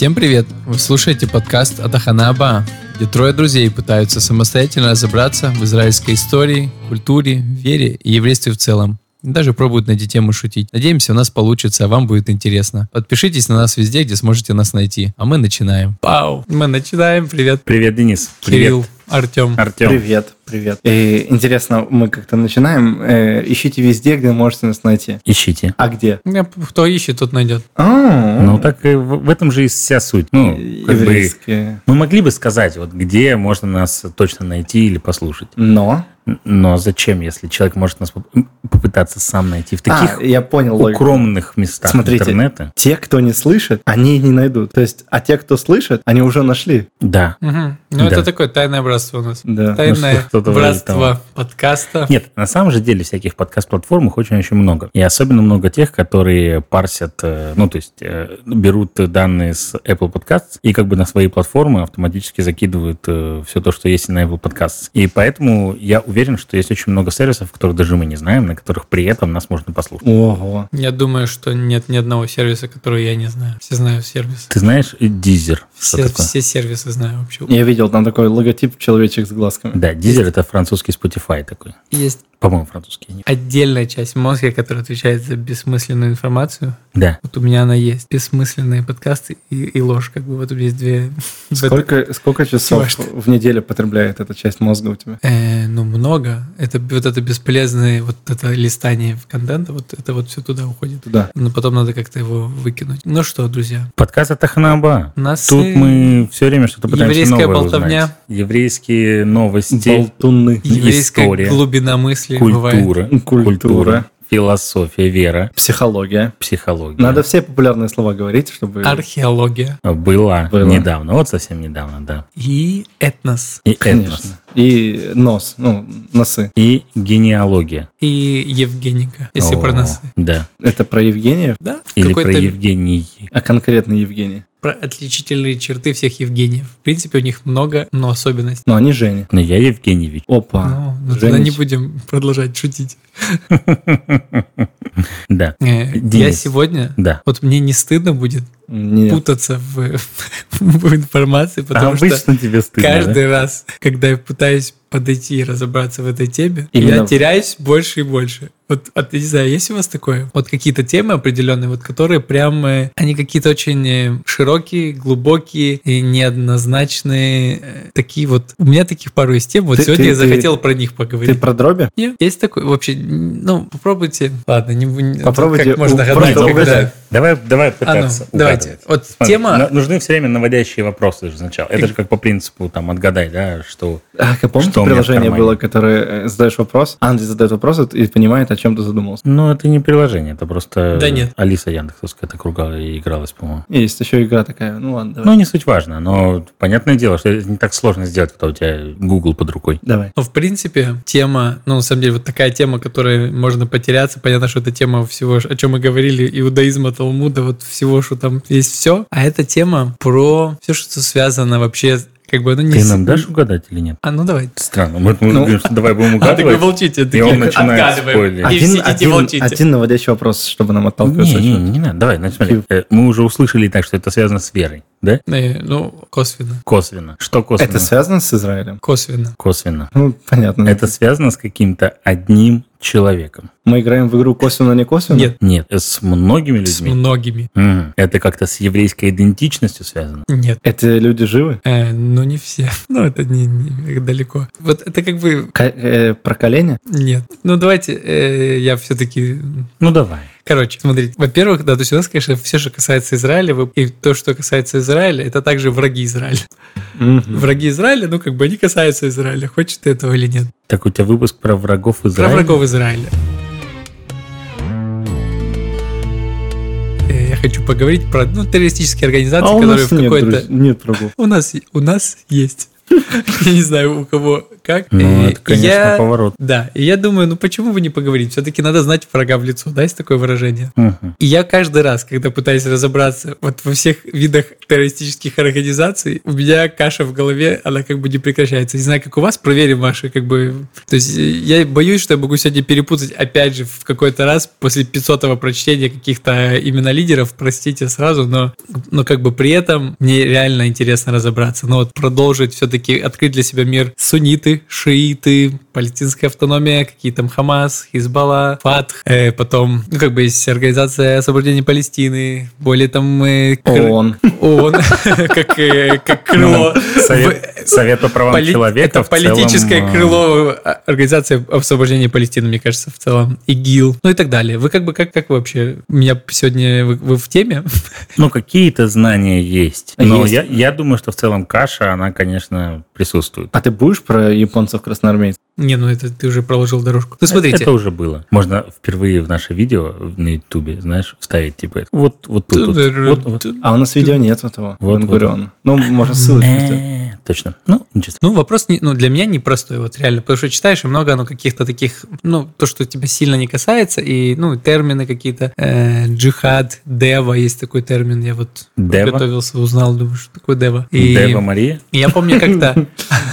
Всем привет! Вы слушаете подкаст Атаханаба, где трое друзей пытаются самостоятельно разобраться в израильской истории, культуре, вере и еврействе в целом. Даже пробуют на эти темы шутить. Надеемся, у нас получится, а вам будет интересно. Подпишитесь на нас везде, где сможете нас найти. А мы начинаем. Пау! Мы начинаем. Привет. Привет, Денис. Кирилл. Артем. Артем. Привет, привет. И интересно, мы как-то начинаем. Э, ищите везде, где можете нас найти. Ищите. А где? Кто ищет, тот найдет. А, Ну, так и в, в этом же и вся суть. Ну, как бы, мы могли бы сказать, вот где можно нас точно найти или послушать. Но. Но зачем, если человек может нас поп- попытаться сам найти в таких А, я понял логику. укромных местах Смотрите. интернета? Те, кто не слышит, они не найдут. То есть, а те, кто слышит, они уже нашли. Да. Угу. Ну, Да. это такое тайное братство у нас. Да. Тайное Ну, что-то вроде того. подкаста. Нет, на самом же деле всяких подкаст-платформ их очень-очень много. И особенно много тех, которые парсят, э, ну, то есть э, берут данные с Apple Podcasts и как бы на свои платформы автоматически закидывают все то, что есть на Apple Podcasts. И поэтому я уверен, что есть очень много сервисов, которых даже мы не знаем, на которых при этом нас можно послушать. Ого. Я думаю, что нет ни одного сервиса, который я не знаю. Все знаю сервисы. Ты знаешь Deezer? Все, такое? все сервисы знаю вообще. Я видел там такой логотип человечек с глазками. Да, Deezer это французский Spotify такой. Есть По-моему, французский. нет? отдельная часть мозга, которая отвечает за бессмысленную информацию. Да. Вот у меня она есть. Бессмысленные подкасты и, и ложь. Как бы вот у меня есть две... Сколько, сколько часов Важно. в неделю потребляет эта часть мозга у тебя? Э, ну, много. Это вот это бесполезное вот это листание контента, вот это вот все туда уходит. Туда. Но потом надо как-то его выкинуть. Ну что, друзья, Подкаст от Ахнаба. у нас Тут э, мы все время что-то пытаемся еврейская новое болтовня. узнать. Еврейские новости. Болтуны. еврейская история, глубина мысли бывает. Культура, Культура. культура, философия, вера, Психология. психология. Надо все популярные слова говорить, чтобы... Археология Была, Было. недавно, вот совсем недавно, да. и этнос. И Конечно. этнос. И нос, ну, носы. И генеалогия. И Евгеника, если О, про нас. Да. Это про Евгения, Да, Или про Евгений. а конкретно Евгений. Про отличительные черты всех Евгениев. В принципе, у них много, но особенностей. Но они Женя. Но я Евгеньевич. Опа. Ну, ну, тогда не будем продолжать шутить. Да. Э, Я сегодня, Да. вот мне не стыдно будет Нет. путаться в, в информации, потому что Обычно тебе стыдно, каждый раз, когда я пытаюсь подойти и разобраться в этой теме, Именно я теряюсь больше и больше. Вот, от, не знаю, есть у вас такое? Вот какие-то темы определенные, вот которые прям, они какие-то очень э, широкие, глубокие и неоднозначные, э, такие вот. У меня таких пару из тем, вот Ты- сегодня ты- я ты- захотел про них Ты поговорить. про дроби? Нет, есть такой вообще, ну, попробуйте. Ладно, не, не- Попробуйте как можно гадать, когда-. Давай, давай А ну, пытаться давайте. Вот Смотри, тема... нужны все время наводящие вопросы же сначала. Это же как по принципу там отгадай, да, что А, как помните, Что приложение было, которое э, задаешь вопрос, Андрей задает вопрос и понимает, о чем ты задумался. Ну, это не приложение, это просто Да нет. Алиса Яндексовская так и игралась, по-моему. Есть еще игра такая. Ну ладно, давай. Ну, не суть важно, но понятное дело, что это не так сложно сделать, когда у тебя Google под рукой. Давай. Ну, в принципе, тема, ну, на самом деле, вот такая тема, которой можно потеряться. Понятно, что это тема всего, о чем мы говорили, иудаизма, Талмуда, вот всего, что там есть все. А эта тема про все, что связано вообще, как бы, ну, не... Ты нам дашь угадать или нет? А, ну, давай. Странно. Мы, мы Ну, говорим, что давай будем А, так вы угадывать. молчите. и он начинает отгадываем. спойлерить. Один, один, молчите. один наводящий вопрос, чтобы нам отталкиваться. Не, не, не, не надо. Давай, ну, смотри. Э, Мы уже услышали так, что это связано с верой, да? Э, Ну, косвенно. Косвенно. Что косвенно? Это связано с Израилем? Косвенно. Косвенно. Ну, понятно. Это связано с каким-то одним человеком. Мы играем в игру косвенно, не косвенно? Нет, Нет, с многими с людьми. многими. Мгм. Это как-то с еврейской идентичностью связано. Нет. Эти люди живы? Э, ну, не все. Ну, это не, не далеко. Вот это как бы... Ка- э, проколение? Нет. Ну, давайте э, я все-таки Ну, давай. Короче, смотрите. Во-первых, да, то есть у нас, конечно, все, что касается Израиля, и то, что касается Израиля, это также враги Израиля. Мгм. Враги Израиля, ну, как бы они касаются Израиля, хочешь ты этого или нет. Так у тебя выпуск про врагов Про Израиля? врагов Израиля. Э, Я хочу поговорить про ну, террористические организации, А которые в нет, какой-то... друз- нет врагов. У нас, у нас есть. Я не знаю, у кого, как. Ну, И это, конечно, я- поворот. Да, и я думаю, ну почему бы не поговорить? Все-таки надо знать врага в лицо, да, есть такое выражение? Мгм. И я каждый раз, когда пытаюсь разобраться вот во всех видах террористических организаций, у меня каша в голове, она как бы не прекращается. Не знаю, как у вас, проверим ваши, как бы... То есть э, я боюсь, что я могу сегодня перепутать опять же в какой-то раз после 500-го прочтения каких-то именно лидеров, простите сразу, но, но как бы при этом мне реально интересно разобраться. Но вот продолжить все-таки открыть для себя мир сунниты, шииты, палестинская автономия, какие там Хамас, Хизбалла, Фатх, э, потом, ну, как бы есть Организация освобождения Палестины, более там... э, кр- ООН. ООН, как, э, как крыло. Совет, В- Совет по правам Поли- человека Это целом, политическое э, крыло а, Организации освобождения Палестины, мне кажется, в целом. ИГИЛ. Ну и так далее. Вы как бы, как, как вы вообще? Меня сегодня, вы, вы в теме? Ну, какие-то знания есть. Но Есть. Я, я думаю, что в целом каша, она, конечно, присутствует. А ты будешь про японцев красноармейцев? Не, ну это ты уже проложил дорожку. Ну смотрите. Это уже было. Можно впервые в наше видео на Ютубе, знаешь, вставить типа вот, вот тут. вот. Вот. А у нас видео нет этого. Вот, Вот, Бен-Гурион. Ну, можно ссылочку. Э, Точно. Ну, ничего. Ну, вопрос не, ну, для меня непростой, вот реально, потому что читаешь, и много оно каких-то таких, ну, то, что тебя сильно не касается, и, ну, термины какие-то, э, джихад, дева, есть такой термин, я вот Дева? готовился, узнал, думаю, что такое дева. И Дева Мария? я помню как-то,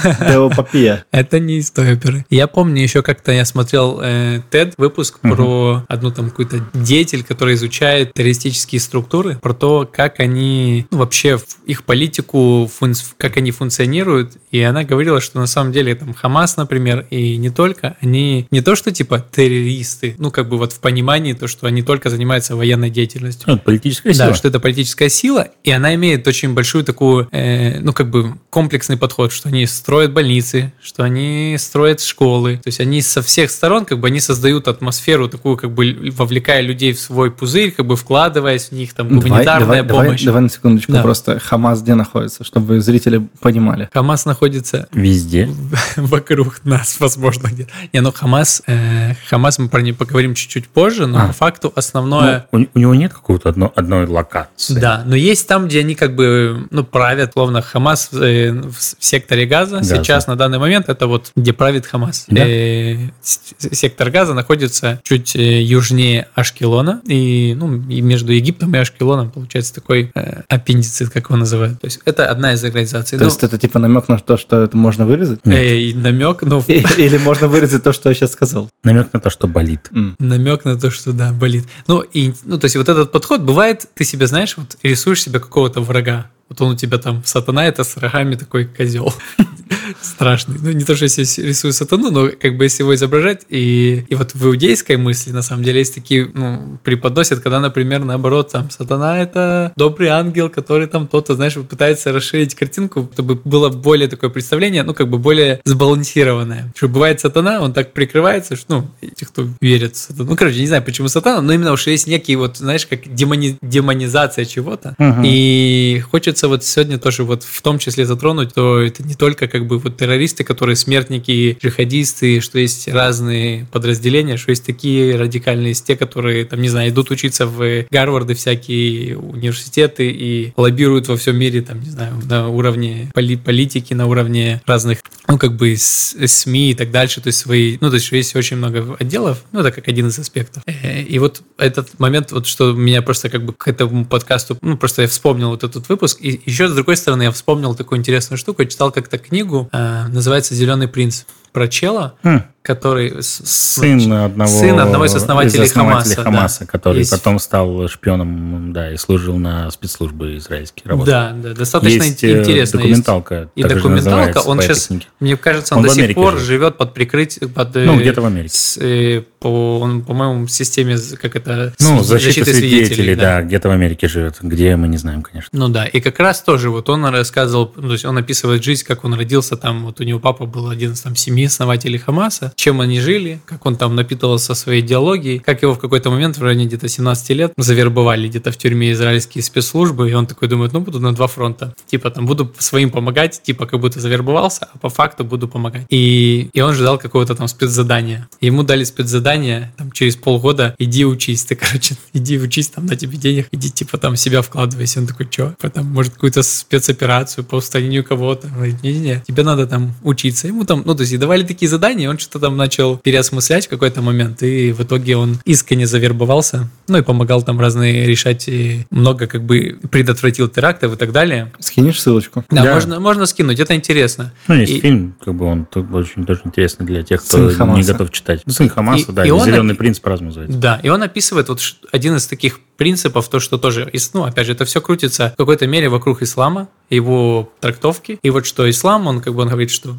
Теопопия. это не из той оперы. Я помню еще как-то я смотрел э, TED выпуск про одну там какую-то деятель, который изучает террористические структуры, про то, как они ну, вообще их политику, фунц- как они функционируют. И она говорила, что на самом деле там Хамас, например, и не только, они не то что типа террористы, ну как бы вот в понимании то, что они только занимаются военной деятельностью. Ну, политическая сила. Да, что это политическая сила, и она имеет очень большую такую, э, ну, как бы комплексный подход, что они строят больницы, что они строят школы, то есть они со всех сторон, как бы, они создают атмосферу такую, как бы, вовлекая людей в свой пузырь, как бы, вкладываясь в них, там, Давай, гуманитарная давай, давай, помощь. давай на секундочку Да. просто Хамас где находится, чтобы зрители понимали. Хамас находится Везде. вокруг нас, возможно, где. Не, ну Хамас, э, Хамас мы про него поговорим чуть-чуть позже, но А. по факту основное... Ну, у, у него нет какого-то одно, одной локации. Да, но есть там, где они как бы, ну, правят, словно Хамас э, в секторе Газа. Газа. Сейчас, на данный момент, это вот где правит Хамас. Да. Э, сектор Газа находится чуть э, южнее Ашкелона. И, ну, и между Египтом и Ашкелоном получается такой э, аппендицит, как его называют. То есть это одна из организаций. То Ну, есть это типа намек на то, что это можно вырезать? э, и намек, ну, Или можно вырезать то, что я сейчас сказал? Намек на то, что болит. Намек на то, что да, болит. Ну, и, ну, то есть вот этот подход бывает, ты себе, знаешь, вот рисуешь себе какого-то врага. Вот он у тебя там, сатана, это с рогами такой козел. Страшный. Ну, не то, что я рисую сатану, но как бы если его изображать, и, и вот в иудейской мысли, на самом деле, есть такие, ну, преподносят, когда, например, наоборот, там, сатана – это добрый ангел, который там то-то, знаешь, пытается расширить картинку, чтобы было более такое представление, ну, как бы более сбалансированное. Что бывает сатана, он так прикрывается, что, ну, те, кто верит в сатану. Ну, короче, не знаю, почему сатана, но именно что есть некий вот, знаешь, как демони- демонизация чего-то. Мгм. И хочется вот сегодня тоже вот в том числе затронуть, то это не только как бы вот террористы, которые смертники, джихадисты, что есть разные подразделения, что есть такие радикальные, есть те, которые, там, не знаю, идут учиться в Гарварды всякие университеты и лоббируют во всем мире, там, не знаю, на уровне поли- политики, на уровне разных, ну, как бы СМИ и так дальше, то есть свои, ну, то есть есть очень много отделов, ну, это как один из аспектов. Э, И вот этот момент, вот что меня просто как бы к этому подкасту, ну, просто я вспомнил вот этот выпуск, и еще с другой стороны я вспомнил такую интересную штуку, я читал как-то книгу, э, называется «Зеленый принц», про чела, Хм. который... Сын одного, Сын одного из основателей основателей Хамаса, Хамаса, да. который Есть- потом стал шпионом, да, и служил на спецслужбы израильские. Работал. Да, да, достаточно есть э, интересно. есть. документалка. И так же документалка, он сейчас, книге. мне кажется, он, Он до сих пор живет. живет под прикрытием, под, э, Ну, где-то в Америке. с, э, по, он, по-моему, в системе, как это, Ну, сви- защита свидетелей, да. где-то в Америке живет. Где, мы не знаем, конечно. Ну да, и как раз тоже вот он рассказывал, то есть он описывает жизнь, как он родился там, вот у него папа был один из там семи основателей Хамаса, чем они жили, как он там напитывался своей идеологией, как его в какой-то момент в районе где-то 17 лет завербовали где-то в тюрьме израильские спецслужбы, и он такой думает, ну буду на два фронта, типа там буду своим помогать, типа как будто завербовался, а по факту буду помогать. И, и он ждал какого-то там спецзадания. Ему дали спецзадание, там через полгода иди учись, ты, короче, иди учись, там на тебе денег, иди типа там себя вкладывайся. Он такой, что? Там, может, какую-то спецоперацию по устранению кого-то. Не-не-не, тебе надо там учиться. Ему там, ну, то есть, давали такие задания, он что-то там начал переосмыслять в какой-то момент, и в итоге он искренне завербовался, ну и помогал там разные решать, и много как бы предотвратил терактов и так далее. Скинешь ссылочку? Да, да. Можно, можно скинуть, это интересно. Ну, есть и... фильм, как бы он очень тоже интересный для тех, кто Сын не готов читать. Сын Хамаса, и, да, и «Зеленый он, принц» по-разному называется. Да, и он описывает вот один из таких принципов, то, что тоже, ну, опять же, это все крутится в какой-то мере вокруг ислама, его трактовки. И вот что ислам, он как бы он говорит, что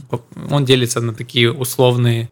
он делится на такие условные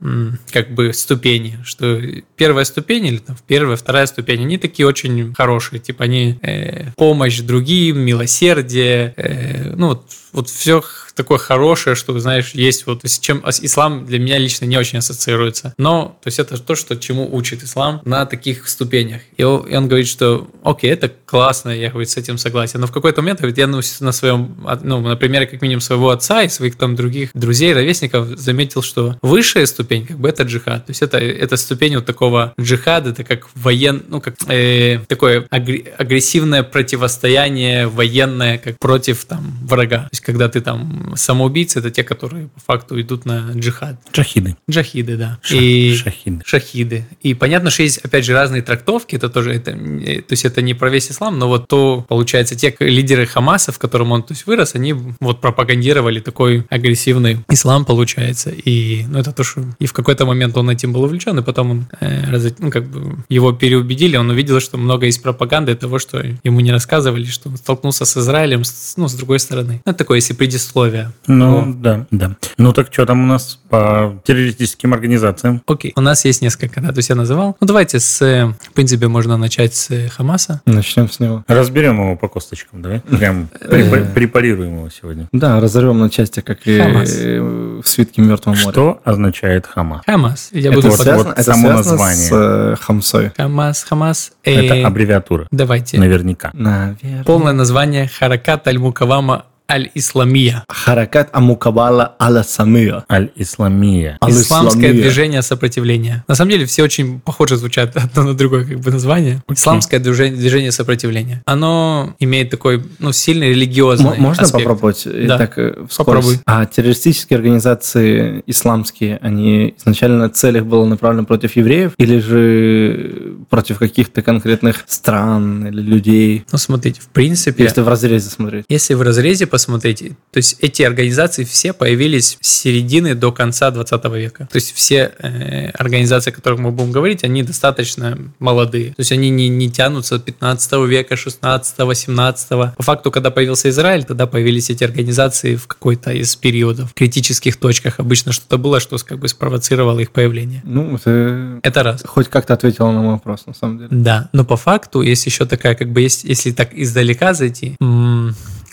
как бы ступени, что первая ступень или там первая, вторая ступень, они такие очень хорошие, типа они э, помощь другим, милосердие, э, ну вот, вот все такое хорошее, что, знаешь, есть вот, с чем ислам для меня лично не очень ассоциируется. Но, то есть это то, что чему учит ислам на таких ступенях. И он, и он говорит, что, окей, это классно, я, говорит, с этим согласен. Но в какой-то момент, говорит, я на своем, ну, на примере, как минимум, своего отца и своих там других друзей, ровесников, заметил, что высшая ступень, как бы, это джихад. То есть это, это ступень вот такого джихада, это как воен, ну, как э, такое агрессивное противостояние военное, как против там врага. То есть когда ты там самоубийцы это те, которые по факту идут на джихад. Джахиды. Джахиды, да. Ша- и шахиды. Шахиды. И понятно, что есть, опять же, разные трактовки. Это тоже, это, то есть это не про весь ислам, но вот то, получается, те лидеры Хамаса, в котором он то есть, вырос, они вот пропагандировали такой агрессивный ислам, получается. И ну, это то, что и в какой-то момент он этим был увлечен, и потом он, э, раз, ну, как бы его переубедили, он увидел, что много есть пропаганды того, что ему не рассказывали, что он столкнулся с Израилем, с, ну, с другой стороны. Ну, это такое, если предисловие условия. Ну, вот. да, да. Ну, так что там у нас по террористическим организациям? Окей, у нас есть несколько, да, то есть я называл. Ну, давайте с, в принципе, можно начать с Хамаса. Начнем с него. Разберем его по косточкам, давай. Прям э. препарируем его сегодня. Да, разорвем на части, как и в свитке Мертвого моря. Что означает Хамас? Хамас. Я буду вот само название. с э, Хамсой. Хамас, Хамас. Это аббревиатура. Давайте. Наверняка. Наверное. Полное название Харакат Аль-Мукавама Аль-Исламия. Харакат Амукабала Аля-Самия. Аль-Исламия. Исламское движение сопротивления. На самом деле все очень похоже звучат одно на другое как бы название. Okay. Исламское движение, движение сопротивления. Оно имеет такой ну, сильный религиозный М- Можно аспект. попробовать? Да. Так, э, Попробуй. А террористические организации исламские, они изначально цель их была направлена против евреев или же против каких-то конкретных стран или людей? Ну, смотрите, в принципе... Если в разрезе смотреть. Если в разрезе посмотрите, то есть эти организации все появились с середины до конца 20 века. То есть все э, организации, о которых мы будем говорить, они достаточно молодые. То есть они не, не тянутся от 15 века, 16, 18. По факту, когда появился Израиль, тогда появились эти организации в какой-то из периодов, в критических точках. Обычно что-то было, что как бы спровоцировало их появление. Ну, это, это раз. Хоть как-то ответила на мой вопрос, на самом деле. Да, но по факту есть еще такая, как бы, есть, если так издалека зайти,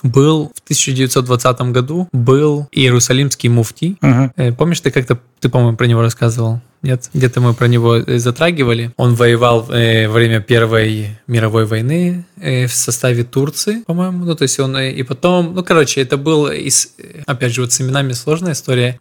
был в 1920 году был Иерусалимский муфтий. Угу. Помнишь, ты как-то, ты, по-моему, про него рассказывал? Нет, где-то мы про него э, затрагивали. Он воевал э, во время Первой мировой войны э, в составе Турции, по-моему. Ну, то есть он э, и потом, ну, короче, это был, из, опять же, вот с именами сложная история.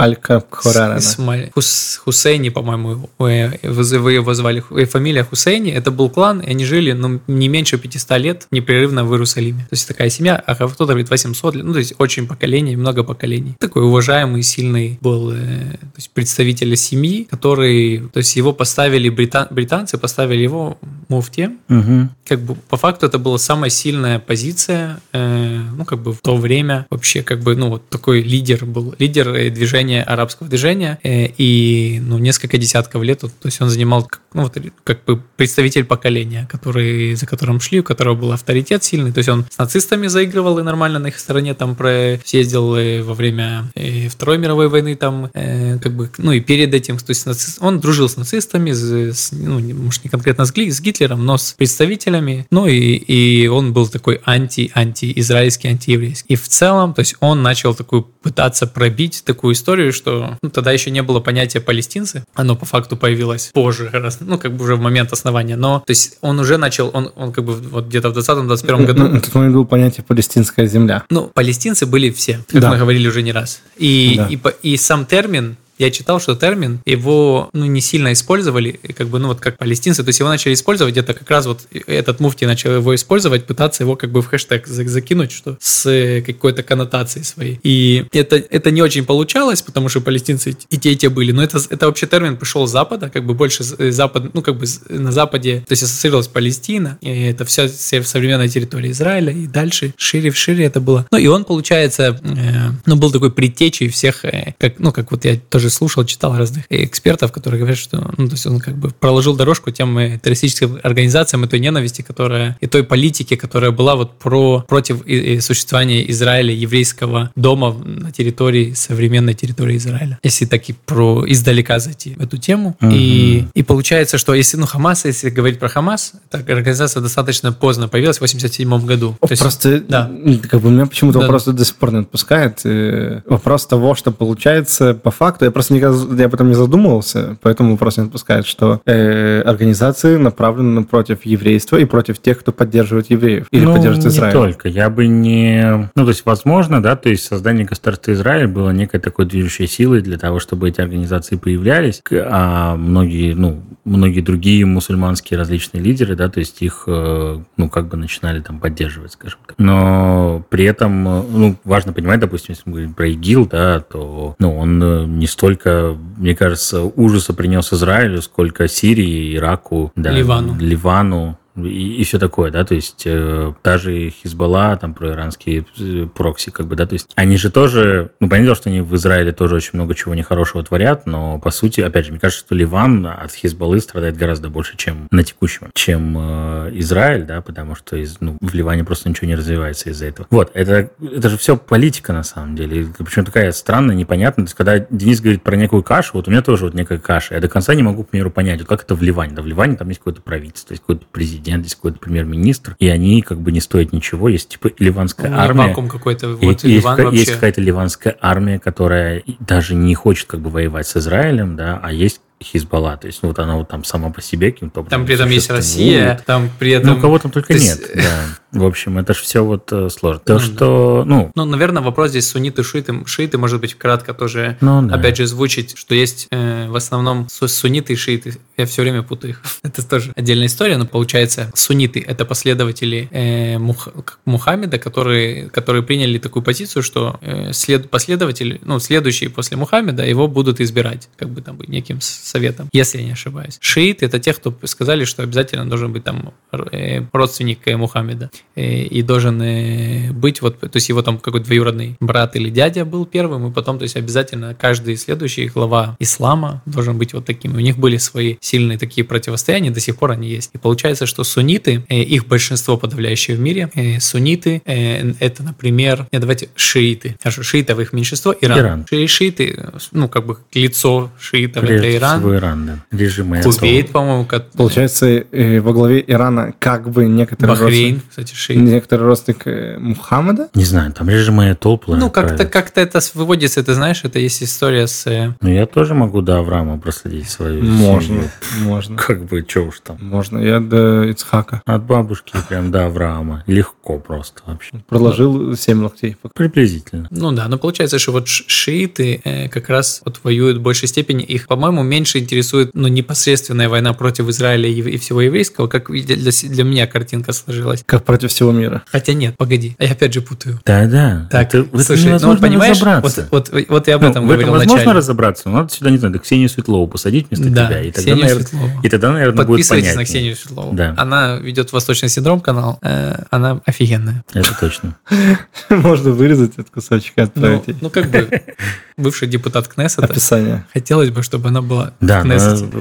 Аль-Капхурана. Исмаиль. Хус, Хусейни, по-моему, вы его звали. Фамилия Хусейни. Это был клан, и они жили, ну, не меньше 500 лет непрерывно в Иерусалиме. То есть такая семья, а кто-то говорит 800 лет, ну, то есть очень поколений, много поколений. Такой уважаемый, сильный был э, то есть представитель семьи, который, то есть его поставили британ, британцы, поставили его муфти. Угу. Как бы по факту это была самая сильная позиция, э, ну как бы в то время вообще как бы ну вот такой лидер был, лидер э, движения арабского движения э, и ну несколько десятков лет, то есть он занимал ну вот как бы представитель поколения, который за которым шли, у которого был авторитет сильный, то есть он с нацистами заигрывал и нормально на их стороне там про съездил э, во время э, Второй мировой войны там э, как бы ну и перед этим то есть нацист, он дружил с нацистами, с, ну, может, не конкретно с, с Гитлером, но с представителями. Ну, и, и он был такой анти-анти-израильский, антиеврейский. И в целом, то есть он начал такую пытаться пробить такую историю, что ну, тогда еще не было понятия палестинцы. Оно по факту появилось позже, ну, как бы уже в момент основания. Но, то есть он уже начал, он, он как бы вот где-то в 20-21 году... Тот момент было понятие палестинская земля. Ну, палестинцы были все, как да. мы говорили уже не раз. И, да. и, и сам термин я читал, что термин, его ну, не сильно использовали, как бы, ну вот как палестинцы, то есть его начали использовать где-то как раз вот этот муфти начал его использовать, пытаться его как бы в хэштег закинуть, что с какой-то коннотацией своей. И это, это не очень получалось, потому что палестинцы и те, и те были, но это, это вообще термин пришел с Запада, как бы больше Запад, ну как бы на Западе, то есть ассоциировалась Палестина, и это все, все современная территория Израиля, и дальше шире в шире это было. Ну и он, получается, э, ну был такой предтечей всех, э, как, ну как вот я тоже слушал, читал разных экспертов, которые говорят, что, ну то есть он как бы проложил дорожку тем э, террористическим организациям и той ненависти, которая, и той политики, которая была вот про, против существования Израиля, еврейского дома на территории, современной территории Израиля. Если так и про издалека зайти в эту тему. Угу. И, и получается, что если, ну, Хамас, если говорить про Хамас, так организация достаточно поздно появилась, в 87 году. То Просто, есть, да. как бы меня почему-то да. вопрос до сих пор не отпускает. И вопрос того, что получается по факту, я просто никогда я об этом не задумывался, поэтому вопрос не отпускает, что э, организации направлены против еврейства и против тех, кто поддерживает евреев или ну, поддерживает Израиль. не только. Я бы не... Ну, то есть, возможно, да, то есть создание государства Израиль было некой такой движущей силой для того, чтобы эти организации появлялись, а многие, ну, многие другие мусульманские различные лидеры, да, то есть их, э, ну, как бы начинали там поддерживать, скажем так. Но при этом, э, ну, важно понимать, допустим, если мы говорим про ИГИЛ, да, то, ну, он э, не столько, мне кажется, ужаса принес Израилю, сколько Сирии, Ираку, да, Ливану. Ливану, и, и все такое, да, то есть э, та же Хизбалла, там про иранские э, прокси, как бы, да, то есть они же тоже, ну, понятно, что они в Израиле тоже очень много чего нехорошего творят, но по сути, опять же, мне кажется, что Ливан от Хизбаллы страдает гораздо больше, чем на текущем, чем э, Израиль, да, потому что из, ну, в Ливане просто ничего не развивается из-за этого. Вот, это, это же все политика на самом деле, причем такая странная, непонятная, то есть когда Денис говорит про некую кашу, вот у меня тоже вот некая каша, я до конца не могу, к примеру, понять, вот как это в Ливане, да, в Ливане там есть какое-то правительство, есть какой-то президент, президент, здесь какой-то премьер-министр, и они как бы не стоят ничего. Есть типа ливанская армия. Вакуум какой-то. Вот, есть, Ливан есть, есть какая-то ливанская армия, которая даже не хочет как бы воевать с Израилем, да, а есть Хизбалла. То есть, ну, вот она вот там сама по себе каким-то образом. Там при этом есть Россия, там при этом... Ну, кого там только есть... нет, да. В общем, это же все вот э, сложно. То, ну, что, да. ну... Ну, наверное, вопрос здесь сунниты, шииты. Шииты, может быть, кратко тоже, ну, да. опять же, звучить, что есть э, в основном сунниты и шииты. Я все время путаю их. это тоже отдельная история, но получается, сунниты – это последователи э, Мух... Мухаммеда, которые, которые приняли такую позицию, что э, след... последователи, ну, следующие после Мухаммеда его будут избирать, как бы там быть неким советом, если я не ошибаюсь. Шииты – это те, кто сказали, что обязательно должен быть там э, родственник Мухаммеда. Э, и должен э, быть вот, то есть его там какой-то двоюродный брат или дядя был первым, и потом, то есть обязательно каждый следующий глава ислама должен быть вот таким. У них были свои сильные такие противостояния, до сих пор они есть. И получается, что сунниты, их большинство подавляющее в мире, сунниты, это, например, нет, давайте шииты. Хорошо, шиитов их меньшинство, Иран. Иран. Ши шииты, ну, как бы лицо шиитов, это Иран. Всего Иран, да. Режим Кувейт, по-моему. Как... Получается, во главе Ирана как бы некоторые... Бахрейн, кстати, шиит. Некоторый родственник э, Мухаммада? Не знаю, там режимы толпы. Ну, как-то как это выводится, ты знаешь, это есть история с... Э, ну, я тоже могу до Авраама проследить свою Можно, семью. можно. Как бы, что уж там. Можно, я до Ицхака. От бабушки прям до Авраама. Легко просто вообще. Проложил семь локтей. Приблизительно. Ну да, но получается, что вот шииты э, как раз вот воюют в большей степени. Их, по-моему, меньше интересует ну, непосредственная война против Израиля и всего еврейского, как для, для меня картинка сложилась. Как против всего мира. Хотя нет, погоди, я опять же путаю. Да-да. Так, это, слушай, ну вот понимаешь, вот, вот, вот я об ну, этом ну, говорил в этом возможно разобраться, но надо сюда, не знаю, Ксению Светлову посадить вместо да, тебя. И тогда, Ксению наверное, Светлову. И тогда, наверное, будет понятнее. на Ксению Светлову. Да. Она ведет Восточный синдром канал, э, она офигенная. Это точно. Можно вырезать этот кусочек и отправить. Ну, ну как бы бывший депутат Кнессета. Описание. Хотелось бы, чтобы она была да. Ну,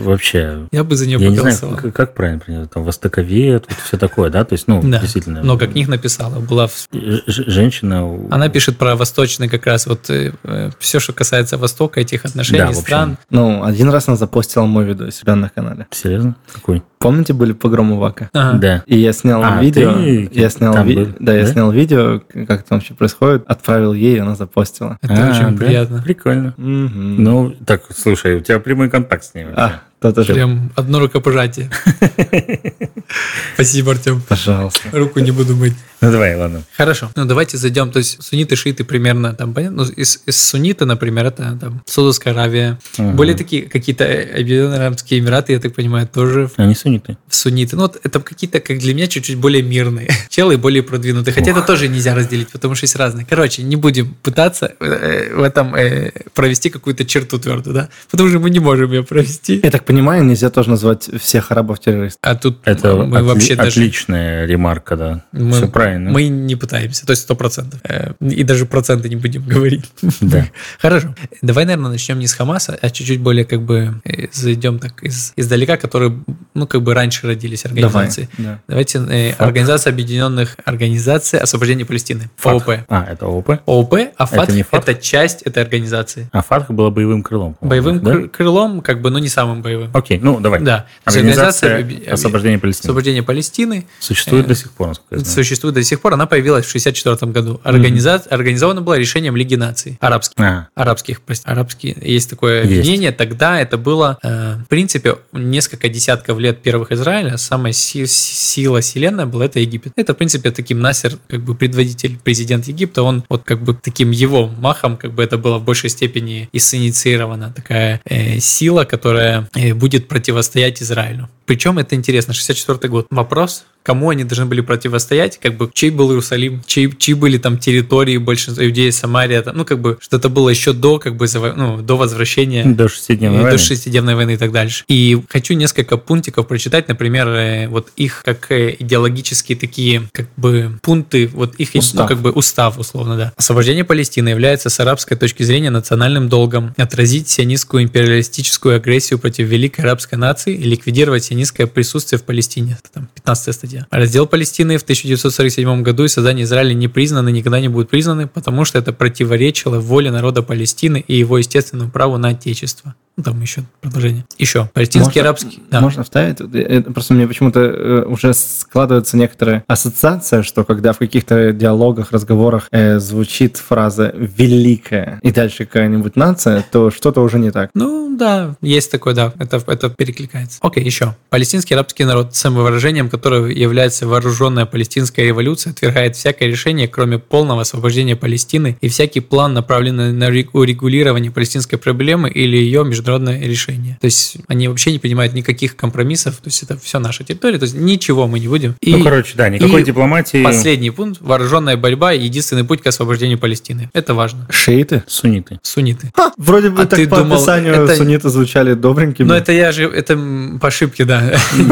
вообще. Я бы за нее я не знаю, как, как правильно принять, там, востоковед, вот все такое, да, то есть, ну, да. действительно. Много книг написала, была... В... Женщина... Она пишет про восточный как раз, вот э, все, что касается Востока, этих отношений, да, стран. Ну, один раз она запостила мой видео у себя на канале. Серьезно? Какой? Помните, были погромы Вака? Ага. Да. И я снял А, видео, ты я снял, ви- был, да, я да? снял видео, как там вообще происходит, отправил ей, она запостила. Это А, очень да? приятно. Прикольно. Мгм. Ну, так, слушай, у тебя прямой контакт с ней. вообще. а, то-то же. Прям одно рукопожатие. Спасибо, Артем. Пожалуйста. Руку не буду мыть. Ну, давай, ладно. Хорошо. Ну, давайте зайдем. То есть, сунниты, шииты примерно там, понятно? Ну, из, из суннита, например, это там Саудовская Аравия. Мгм. Более такие какие-то э, Объединенные Арабские Эмираты, я так понимаю, тоже Они сунниты. в сунниты. Ну, вот это какие-то, как для меня, чуть-чуть более мирные. Челы более продвинутые. Хотя это тоже нельзя разделить, потому что есть разные. Короче, не будем пытаться э, в этом э, провести какую-то черту твердую, да? Потому что мы не можем ее провести. Я так понимаю, нельзя тоже назвать всех арабов террористами. А тут Это мы отли- вообще даже... отличная ремарка, да. Мы, Все правильно. мы не пытаемся, то есть сто процентов. Э, И даже проценты не будем говорить. Да. Хорошо. Давай, наверное, начнем не с Хамаса, а чуть-чуть более как бы э, зайдем так из, издалека, которые, ну, как бы раньше родились Давай. организации. Да. Давайте э. Организация Объединенных Организаций Освобождения Палестины. ФАТХ. ООП. А, это ООП? ООП, а ФАТХ это, ФАТХ? часть этой организации. А ФАТХ было боевым крылом. Боевым да? кры- крылом, как бы, но не самым боевым. Окей, ну давай. Да. Организация Организация освобождения Палестины. Освобождения Палестины Существует Э, до сих пор, насколько я знаю. существует до сих пор. Она появилась в 1964 году. Организа... Организована была решением Лиги наций арабских. А, Арабских, арабские. Есть такое Есть. объединение. Тогда это было, э, в принципе, несколько десятков лет первых Израиля. Самая си- сила вселенная была это Египет. Это, в принципе, таким Насер, как бы предводитель, президент Египта, он вот как бы таким его махом, как бы это было в большей степени и синициирована такая э, сила, которая э, будет противостоять Израилю. Причем это интересно, 64 год. Вопрос, кому они должны были противостоять, как бы чей был Иерусалим, чьи, чьи были там территории большинства Иудеи, Самария, там, ну как бы что это было еще до, как бы, заво- ну, до возвращения до шестидневной войны. до шестидневной войны и так дальше. И хочу несколько пунктиков прочитать, например, э, вот их как э, идеологические такие как бы пункты, вот их ну, Устав. как бы устав условно, да. Освобождение Палестины является с арабской точки зрения национальным долгом отразить сионистскую империалистическую агрессию против великой арабской нации и ликвидировать сионистское присутствие в Палестине. Это там 15 статья. Раздел Палестины в 1947 году и создание Израиля не признаны, никогда не будут признаны, потому что это противоречило воле народа Палестины и его естественному праву на отечество. Ну, там еще продолжение. Еще. Палестинский Можно- арабский... да. Можно вставить? Это Просто мне почему-то э, уже складывается некоторая ассоциация, что когда в каких-то диалогах, разговорах э, звучит фраза «великая» и дальше какая-нибудь нация, то что-то уже не так. Ну, да, есть такое, да, это, это перекликается. Окей, еще. Палестинский арабский народ, самовыражением которого является вооруженная палестинская революция, отвергает всякое решение, кроме полного освобождения Палестины и всякий план, направленный на ре- урегулирование палестинской проблемы или ее международное решение. То есть они вообще не принимают никаких компромиссов, то есть это все наша территория, то есть ничего мы не будем. И Ну, короче, да, никакой и дипломатии. последний пункт – вооруженная борьба – единственный путь к освобождению Палестины. Это важно. Шииты? Сунниты. Сунниты. Вроде бы А так ты по думал, описанию это- сунниты звучали добренькими. Но это я же, это по ошибке, да.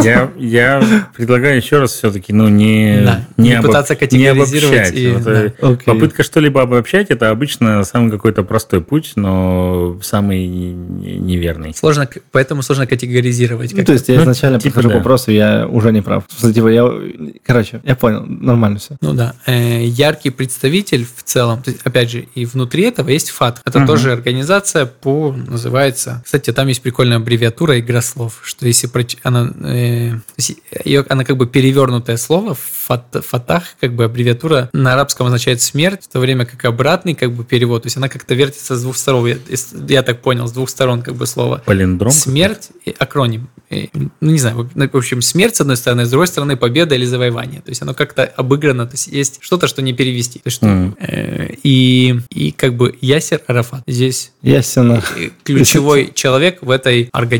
Я, я предлагаю еще раз все-таки, ну, не, Да, не, не обоб- пытаться не категоризировать обобщать. и- Вот, да. э, Окей. Попытка что-либо обобщать, это обычно самый какой-то простой путь, но самый не- неверный. Сложно, поэтому сложно категоризировать. Ну, то есть я Ну, изначально типа подхожу да. к вопросу, я уже не прав. Смысле, типа, я... Короче, я понял, нормально все. Ну да, Э, яркий представитель в целом, то есть, опять же, и внутри этого есть ФАТ. Это Мгм. тоже организация по, называется, кстати, там есть прикольная аббревиатура «Игра слов», что если проч- она, э, её- она как бы перевернутое слово, фат, фатах, как бы аббревиатура на арабском означает смерть, в то время как обратный как бы перевод, то есть она как-то вертится с двух сторон, я, я так понял, с двух сторон как бы слово. Палиндром? Смерть, и акроним. И, Ну, не знаю, в- в общем, смерть, с одной стороны, с другой стороны, победа или завоевание. То есть оно как-то обыграно, то есть есть что-то, что не перевести. То есть, что, Мгм. э, и, и как бы Ясер Арафат здесь Ясено. э, ключевой человек в этой организации.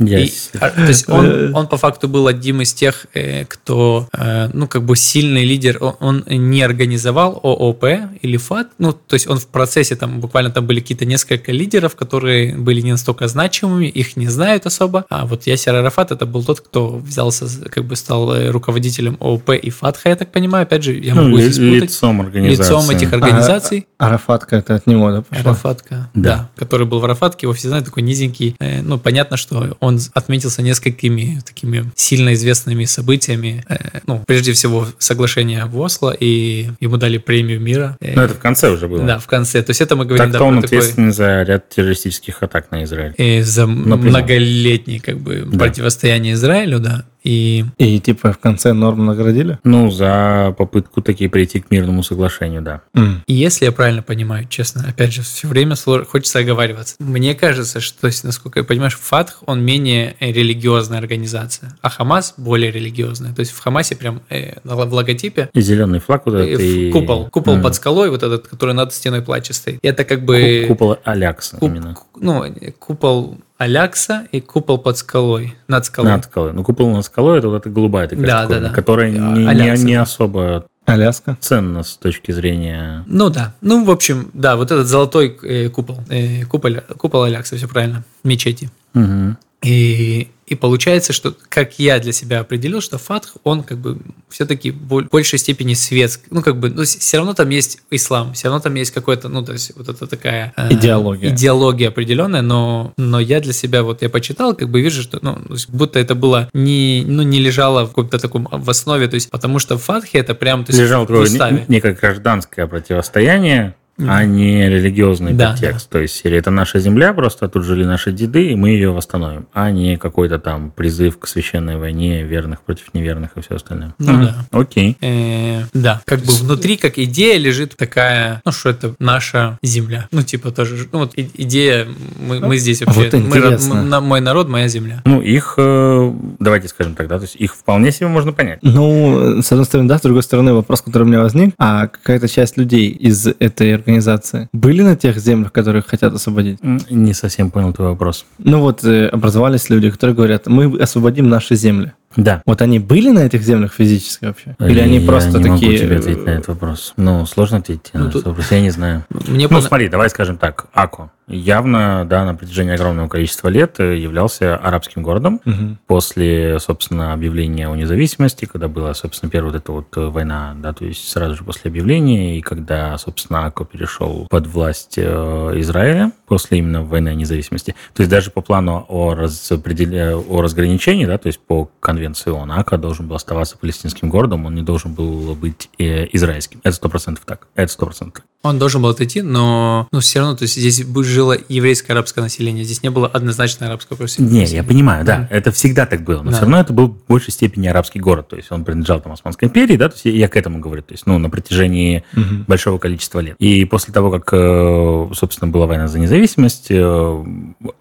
И, Ясер. а, то есть он, он по факту был одним из тех, э, кто, э, ну, как бы сильный лидер, он, он не организовал ООП или ФАТ, ну, то есть он в процессе, там буквально там были какие-то несколько лидеров, которые были не настолько значимыми, их не знают особо, а вот Ясер Арафат это был тот, кто взялся, как бы стал э, руководителем ООП и ФАТХа, я так понимаю, опять же, я Ну, могу ли- здесь путать, лицом организации. лицом этих организаций. А, Арафатка это от него, да, пошла? Арафатка, Да. да. который был в Арафатке, его все знают, такой низенький. Э, Ну, понятно, что он отметился несколькими такими сильно известными событиями. Э, Ну, прежде всего, соглашение в Осло, и ему дали премию мира. Э, Ну, это в конце уже было. Да, в конце. То есть это мы говорим, Так-то да, он про такой... ответственен за ряд террористических атак на Израиль. э, за Например. многолетнее как бы Да. противостояние Израилю, да. И... И типа в конце норм наградили? Ну, за попытку таки прийти к мирному соглашению, да. М. И если я правильно понимаю, честно, опять же, все время хочется оговариваться. Мне кажется, что, то есть, насколько я понимаю, Фатх, он менее религиозная организация, а Хамас более религиозная. То есть в Хамасе прям э, в логотипе И зеленый флаг вот э, этот, и... купол, купол М. под скалой, вот этот, который над стеной плача стоит. Это как бы... Купол Алякса куп- именно. ну, купол Алякса и купол под скалой, над скалой. Над скалой. Ну, купол над скалой это вот эта голубая такая Да, да, да. которая не, не- не особо Аляска? ценна с точки зрения... Ну да. Ну, в общем, да, вот этот золотой э, купол. Э, купол, купол Алякса, все правильно. Мечети. Мгм. И, и получается, что, как я для себя определил, что Фатх, он как бы все-таки в большей степени светский. Ну, как бы, ну, все равно там есть ислам, все равно там есть какой-то, ну, то есть вот это такая... э, Идеология. Идеология определенная, но, но я для себя, вот я почитал, как бы вижу, что, ну, будто это было не, ну, не лежало в каком-то таком в основе, то есть потому что в Фатхе это прям, то есть Лежал такое некое гражданское противостояние, а не религиозный Да, подтекст. То есть, или это наша земля, просто тут жили наши деды, и мы ее восстановим, а не какой-то там призыв к священной войне верных против неверных и все остальное. Ну Мгм. да. Окей. Э, да, как бы внутри, как идея лежит такая, ну что это наша земля. Ну типа тоже, ну вот и- идея, мы, мы здесь вообще, Вот мы, ро- интересно. м- на- мой народ, моя земля. Ну, их, э, давайте скажем так, да, то есть их вполне себе можно понять. Ну, с одной стороны, да, с другой стороны, вопрос, который у меня возник, а какая-то часть людей из этой организации были на тех землях, которых хотят освободить? Не совсем понял твой вопрос. Ну вот, э, образовались люди, которые говорят, мы освободим наши земли. Да. Вот они были на этих землях физически вообще? Или они Я просто не такие... могу тебе ответить на этот вопрос. Ну, сложно ответить Ну, на тут- этот вопрос, я не знаю. Мне Ну, пона- смотри, давай скажем так. Аку явно, да, на протяжении огромного количества лет э, являлся арабским городом. Мгм. После, собственно, объявления о независимости, когда была, собственно, первая вот эта вот э, война, да, то есть сразу же после объявления, и когда, собственно, Аку перешел под власть э, Израиля после именно войны независимости. То есть даже по плану о, распределе- о разграничении, да, то есть по конвенции ООН, Ака должен был оставаться палестинским городом, он не должен был быть э, израильским. Это сто процентов так. Это сто процентов так. Он должен был отойти, но ну, все равно, то есть здесь бы жило еврейское арабское население, здесь не было однозначно арабского населения. Не, я понимаю, да, это всегда так было, но Да. все равно это был в большей степени арабский город, то есть он принадлежал там Османской империи, да, то есть я к этому говорю, то есть, ну, на протяжении Мгм. большого количества лет. И после того, как, э, собственно, была война за независимость, э,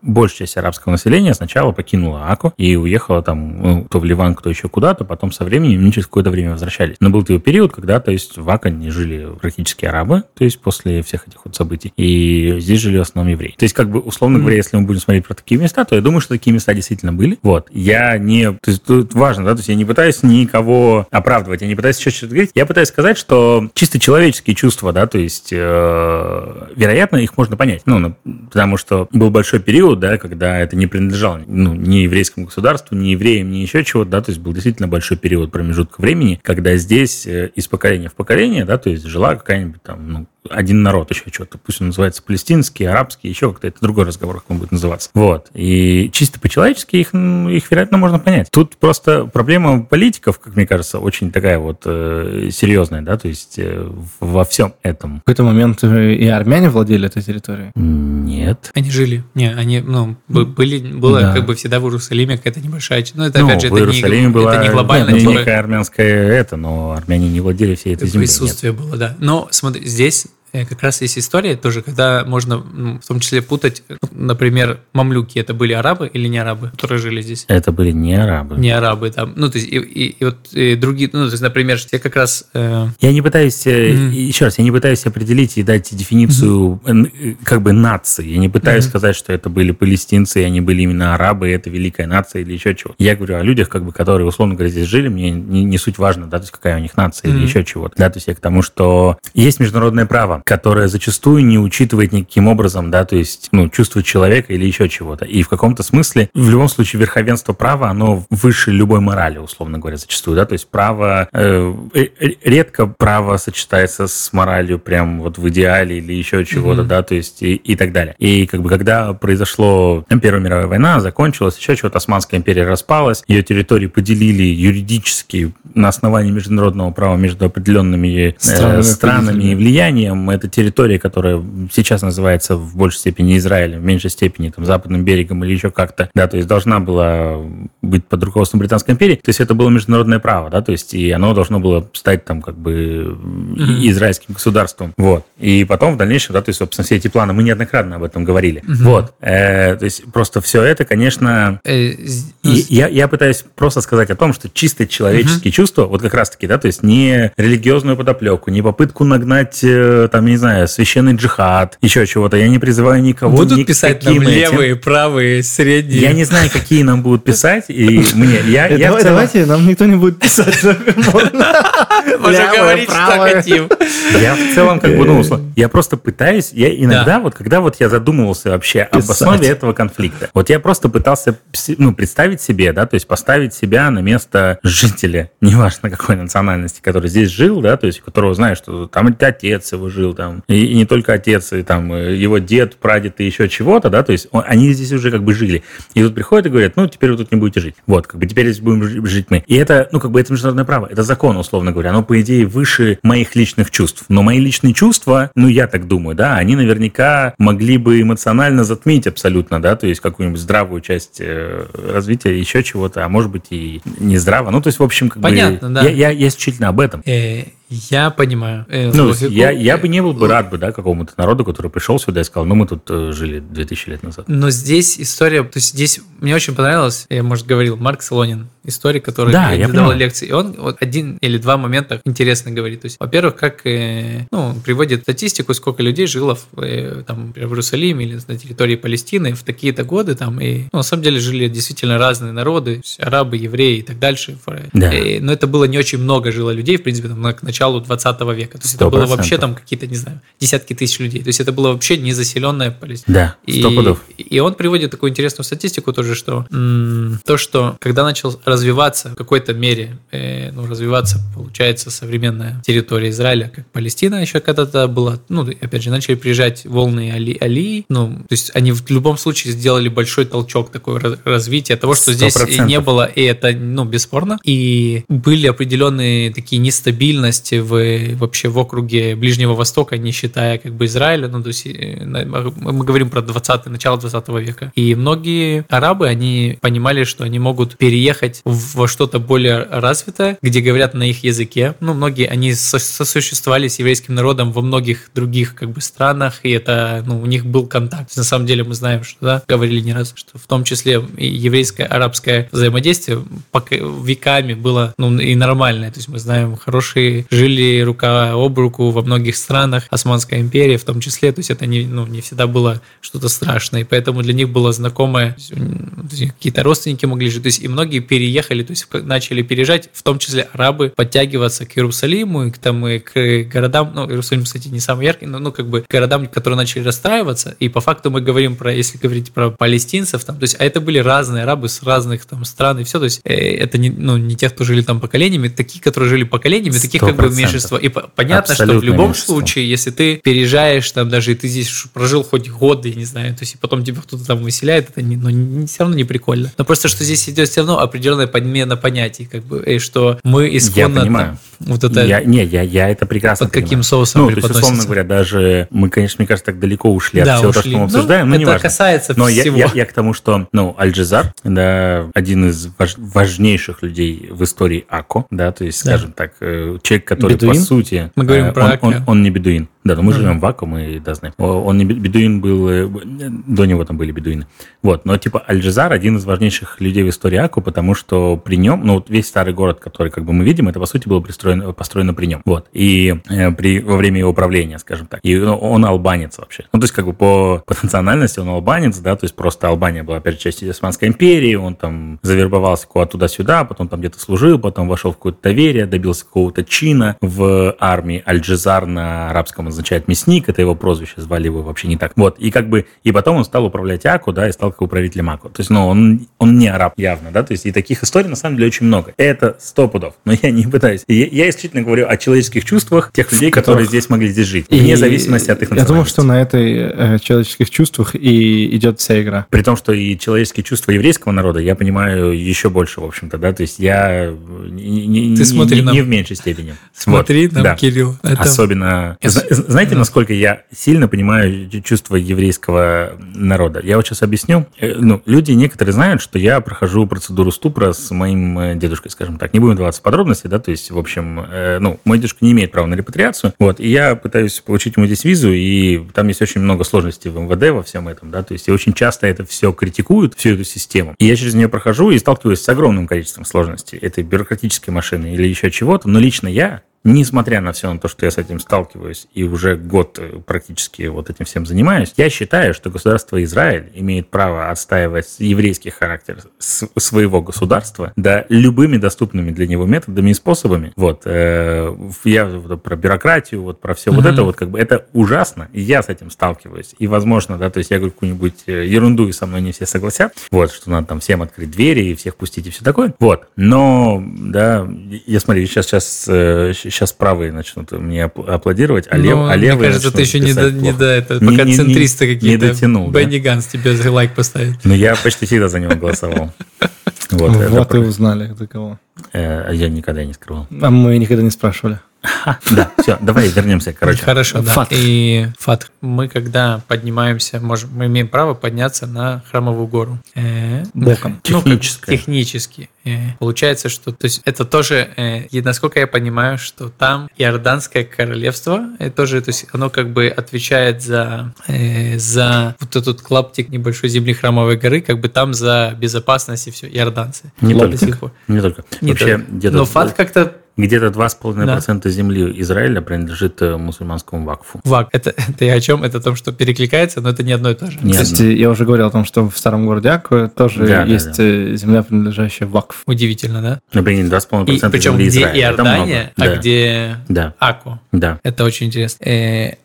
большая часть арабского населения сначала покинула Аку и уехала там, ну, то в Ливан, кто еще куда-то, потом со временем, они через какое-то время возвращались. Но был такой период, когда, то есть, в Ака не жили практически арабы, то есть, после всех этих вот событий, и здесь жили в основном евреи. То есть, как бы, условно говоря, если мы будем смотреть про такие места, то я думаю, что такие места действительно были. Вот. Я не... То есть, тут важно, да, то есть, я не пытаюсь никого оправдывать, я не пытаюсь еще что-то говорить. Я пытаюсь сказать, что чисто человеческие чувства, да, то есть, э, вероятно, их можно понять. Ну, потому что был большой период, да, когда это не принадлежало ну, ни еврейскому государству, ни евреям, ни еще чего, да, то есть был действительно большой период промежутка времени, когда здесь э, из поколения в поколение, да, то есть жила какая-нибудь там, ну, один народ еще что-то, пусть он называется палестинский, арабский, еще как-то, это другой разговор, как он будет называться. Вот. И чисто по-человечески их, их, вероятно, можно понять. Тут просто проблема политиков, как мне кажется, очень такая вот э, серьезная, да, то есть э, во всем этом. В какой-то момент э, и армяне владели этой территорией. Нет. Они жили. Не, они, ну, бы- были, было Да. как бы всегда в Иерусалиме какая-то небольшая... Ну, это, ну, опять же, в это не, Иерусалиме была это не глобально, не- типа, некое армянское это, но армяне не владели всей этой землей. нет. присутствие было, да. Но смотри, здесь э, как раз есть история тоже, когда можно в том числе путать, ну, например, мамлюки, это были арабы или не арабы, которые жили здесь? Это были не арабы. Не арабы там, ну, то есть, и, и- и вот и другие, ну, то есть, например, те как раз... э, Я не пытаюсь, э, Мгм. еще раз, я не пытаюсь определить и дать дефиницию э, э, как бы нации. Я не пытаюсь Мгм. сказать, что это были палестинцы, и они были именно арабы, и это великая нация или еще чего. Я говорю о людях, как бы, которые, условно говоря, здесь жили, мне не, не суть важно, да, то есть какая у них нация или Мгм. еще чего-то. Да, то есть я к тому, что есть международное право, которое зачастую не учитывает никаким образом, да, то есть, ну, чувство человека или еще чего-то. И в каком-то смысле, в любом случае, верховенство права, оно выше любой морали, условно говоря, зачастую, да, то есть право, э, редко право сочетается с моралью прям вот в идеале или еще чего-то, Мгм. да, то есть и, и так далее. И как бы когда произошло Первая мировая война, закончилась, еще чего-то, Османская империя распалась, ее территории поделили юридически на основании международного права между определенными э, Странами странами и влиянием. Это территория, которая сейчас называется в большей степени Израилем, в меньшей степени там западным берегом или еще как-то, да, то есть должна была быть под руководством Британской империи, то есть это было международное право, да, то есть и оно должно было стать там как бы израильским государством, вот. И потом в дальнейшем, да, то есть, собственно, все эти планы, мы неоднократно об этом говорили, вот. Э, то есть просто все это, конечно, э, я, я пытаюсь просто сказать о том, что чисто человеческие чувства, вот как раз-таки, да, то есть не религиозную подоплеку, не попытку нагнать, э, там, не знаю, священный джихад, еще чего-то, я не призываю никого Будут ни писать нам левые, правые, средние. Я не знаю, какие нам будут писать, и мне, я, я Давай, целом... Давайте, нам никто не будет писать. Можно говорить, что хотим. Я в целом как бы, ну, я просто пытаюсь, я иногда вот, когда вот я задумывался вообще об основе этого конфликта, вот я просто пытался, ну, представить себе, да, то есть поставить себя на место жителя, неважно какой национальности, который здесь жил, да, то есть которого знаешь, что там отец его жил, там, и, и не только отец, и там его дед, прадед и еще чего-то, да, то есть он, они здесь уже как бы жили. И тут приходят и говорят, ну, теперь вы тут не будете жить. Вот, как бы теперь здесь будем жить мы. И это, ну, как бы это международное право, это закон, условно говоря, оно, по идее, выше моих личных чувств. Но мои личные чувства, ну, я так думаю, да, они наверняка могли бы эмоционально затмить абсолютно, да, то есть какую-нибудь здравую часть э, развития, еще чего-то, а может быть и не здраво. Ну, то есть, в общем, как Понятно, бы, да. я, я, я исключительно об этом. Э, я понимаю. Э, ну, логику. я, я бы не был бы рад бы, да, какому-то народу, который пришел сюда и сказал, ну, мы тут э, жили 2000 лет назад. Но здесь история, то есть здесь мне очень понравилось, я, может, говорил, Марк Солонин, историк, который да, я давал лекции, и он вот один или два момента интересно говорит. То есть, во-первых, как, э, ну, приводит статистику, сколько людей жило в, э, там, в Иерусалиме или на территории Палестины в такие-то годы, там, и, ну, на самом деле, жили действительно разные народы, арабы, евреи и так дальше. Да. И, но это было не очень много жило людей, в принципе, там, на, началу 20 века. То есть 100%. это было вообще там какие-то, не знаю, десятки тысяч людей. То есть это было вообще незаселенная Палестина. Да, сто пудов. И, и он приводит такую интересную статистику тоже, что м- то, что когда начал развиваться в какой-то мере, э, ну, развиваться, получается, современная территория Израиля, как Палестина еще когда-то была, ну, опять же, начали приезжать волны Али, Али. Ну, то есть они в любом случае сделали большой толчок такой развития того, что 100%. здесь не было, и это, ну, бесспорно, и были определенные такие нестабильности в вообще в округе Ближнего Востока, не считая как бы Израиля, ну, то есть э, мы говорим про 20 начало 20 века. И многие арабы, они понимали, что они могут переехать во что-то более развитое, где говорят на их языке. Ну, многие, они сосуществовали с еврейским народом во многих других как бы странах, и это, ну, у них был контакт. На самом деле мы знаем, что, да, говорили не раз, что в том числе и еврейское, арабское взаимодействие пока веками было, ну, и нормальное. То есть мы знаем, хорошие жили рука об руку во многих странах, Османская империя в том числе, то есть это не, ну, не всегда было что-то страшное, и поэтому для них было знакомое, какие-то родственники могли жить, то есть и многие переехали, то есть начали переезжать, в том числе арабы, подтягиваться к Иерусалиму, и к, там, и к городам, ну, Иерусалим, кстати, не самый яркий, но, ну, как бы городам, которые начали расстраиваться, и по факту мы говорим про, если говорить про палестинцев, там, то есть, а это были разные арабы с разных там стран, и все, то есть, э, это не, ну, не те, кто жили там поколениями, такие, которые жили поколениями, таких как бы меньшинство. И понятно, Абсолютно что в любом меньшинство. случае, если ты переезжаешь, там даже и ты здесь прожил хоть год, я не знаю, то есть и потом тебя кто-то там выселяет, это не, ну, не, все равно не прикольно. Но просто, что здесь идет все равно определенная подмена понятий, как бы, и что мы исконно... Я понимаю. Там, вот это... Я, не, я, я это прекрасно Под понимаю. каким соусом Ну, то есть, условно говоря, даже мы, конечно, мне кажется, так далеко ушли да, от всего ушли. того, что мы ну, обсуждаем, ну, но это важно. касается но всего. Я, я, я к тому, что, ну, Аль-Джизар, да, один из важ, важнейших людей в истории АКО, да, то есть, скажем да. так, э, человек, который, Бедуин? по сути... Мы говорим э, про он. Он, он не бедуин. Да, но мы mm-hmm. живем в вакууме и да, знаем. Он не бедуин был, э, до него там были бедуины. Вот, но типа Аль-Джизар один из важнейших людей в истории Аку, потому что при нем, ну вот весь старый город, который как бы мы видим, это по сути было построено, построено при нем. Вот, и э, при, во время его правления, скажем так. И ну, он албанец вообще. Ну, то есть как бы по, по национальности он албанец, да, то есть просто Албания была, опять частью Османской империи, он там завербовался куда-то туда-сюда, потом там где-то служил, потом вошел в какое-то доверие, добился какого-то чина в армии. Аль-Джизар на арабском означает мясник, это его прозвище, звали его вообще не так. Вот, и как бы, и потом он стал управлять Аку, да, и стал как управителем Аку. То есть, ну, он, он не араб явно, да, то есть и таких таких историй на самом деле очень много. Это сто пудов. Но я не пытаюсь. Я, я исключительно говорю о человеческих чувствах тех людей, которые здесь могли здесь жить. И Вне зависимости от их Я думаю, что на этой э, человеческих чувствах и идет вся игра. При том, что и человеческие чувства еврейского народа я понимаю еще больше, в общем-то, да, то есть я не, не- Ты смотри не- нам. не в меньшей степени. Смотри, Вот, нам, да. Кирилл. Это- Особенно, с- знаете, да. насколько я сильно понимаю чувства еврейского народа? Я вот сейчас объясню. Э, Ну, люди некоторые знают, что я прохожу процедуру ступра с моим э, дедушкой, скажем так. Не будем вдаваться в подробности, да, то есть, в общем, э, ну, мой дедушка не имеет права на репатриацию, вот, и я пытаюсь получить ему здесь визу, и там есть очень много сложностей в МВД во всем этом, да, то есть, и очень часто это все критикуют, всю эту систему. И я через нее прохожу и сталкиваюсь с огромным количеством сложностей этой бюрократической машины или еще чего-то, но лично я Несмотря на все на то, что я с этим сталкиваюсь и уже год э, практически вот этим всем занимаюсь, я считаю, что государство Израиль имеет право отстаивать еврейский характер своего государства, да, любыми доступными для него методами и способами. Вот, э, я вот про бюрократию, вот про все вот Мгм. это вот как бы это ужасно, и я с этим сталкиваюсь. И, возможно, да, то есть я говорю какую-нибудь э, ерунду, и со мной не все согласят, вот, что надо там всем открыть двери и всех пустить и все такое. Вот, но, да, я смотрю, сейчас, сейчас, сейчас правые начнут мне апл- аплодировать, а, лев, Ну, а левые Мне кажется, ты еще не до, не до этого. Не- Пока не- не- центристы не какие-то. дотянул, да. Бенни Ганс тебе лайк поставит. Но я почти всегда за него голосовал. Вот, Вот, это и узнали, за кого. э, я никогда не скрывал. А мы никогда не спрашивали. Да, все, давай вернемся, короче. Хорошо, да. И Фатх. Мы когда поднимаемся, можем, мы имеем право подняться на храмовую гору. Э, Боком. Как Техническое. технически. Э, Получается, что то есть это тоже, э, насколько я понимаю, что там Иорданское королевство, э, тоже, то есть оно как бы отвечает за, за вот этот клаптик небольшой земли храмовой горы, как бы там за безопасность и все, иорданцы. Не только. Не только. Не Вообще, только. Но Фат как-то где-то 2,5% земли Израиля принадлежит э, мусульманскому вакфу. Вак. Это, это и о чем? Это о том, что перекликается, но это не одно и то же. Не Кстати, я уже говорил о том, что в старом городе Акве тоже Да, да, есть да. э, земля, принадлежащая Вакф. Удивительно, да? Например, И 2,5% причем земли где Израиля. Иордания, а Да. где Да, Аку. да. Это очень интересно. Э,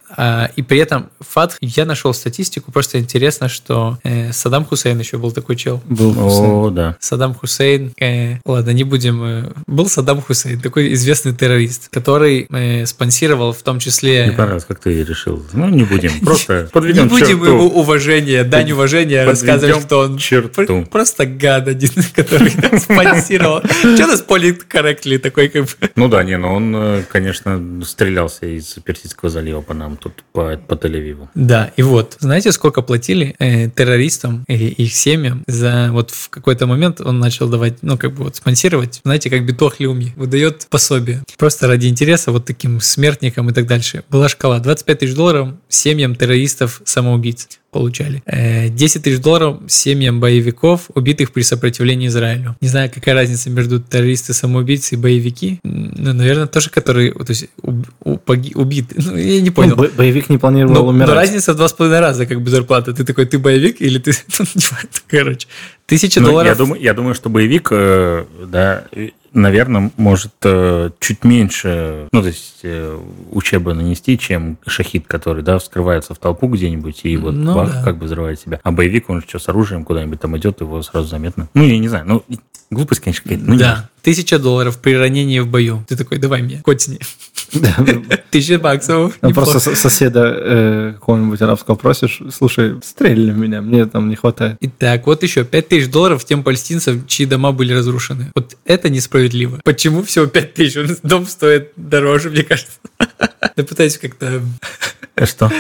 и при этом Фатх, я нашел статистику, просто интересно, что э, Саддам Хусейн еще был такой чел. Был О, да. Саддам Хусейн, э, ладно, не будем. э, был Саддам Хусейн, такой известный террорист, который э, спонсировал в том числе. Мне понравилось, как ты решил. Ну, не будем. Просто Не подведем будем черту. ему уважения, дань уважения рассказывать, что он черту. просто гад один, который спонсировал. Что нас политкорректли такой как бы. Ну да, не, но он, э, конечно, стрелялся из Персидского залива по нам тут, по, по Тель-Авиву. Да, и вот, знаете, сколько платили э, террористам и их семьям за вот в какой-то момент он начал давать, ну, как бы вот спонсировать, знаете, как Битох Люми, выдает пособие. Просто ради интереса вот таким смертникам и так дальше. Была шкала 25 тысяч долларов семьям террористов-самоубийц получали. Э, 10 тысяч долларов семьям боевиков, убитых при сопротивлении Израилю. Не знаю, какая разница между террористы-самоубийцы и боевики. Ну, наверное, тоже, которые то есть, уб- у- поги- убиты. Ну, я не понял. Ну, бо- боевик не планировал Но, но умирать. разница в два с половиной раза, как бы зарплата. Ты такой, ты боевик или ты... ну, Короче, тысяча Ну, долларов. я, думаю, я думаю, что боевик, э, да, наверное, может э, чуть меньше, ну, то есть, э, ущерба нанести, чем шахид, который, да, вскрывается в толпу где-нибудь и вот Ну бах, да. как бы взрывает себя. А боевик, он что, с оружием куда-нибудь там идет, его сразу заметно. Ну, я не знаю, ну, глупость, конечно, какая-то. Ну, да, тысяча долларов при ранении в бою. Ты такой, давай мне, котни. Тысяча баксов. Ну. Просто со- соседа э, какого-нибудь арабского просишь, слушай, стрельни в меня, мне там не хватает. Итак, вот еще 5 тысяч долларов тем палестинцам, чьи дома были разрушены. Вот это несправедливо. Почему всего 5 тысяч? Дом стоит дороже, мне кажется. Я пытаюсь как-то А Что?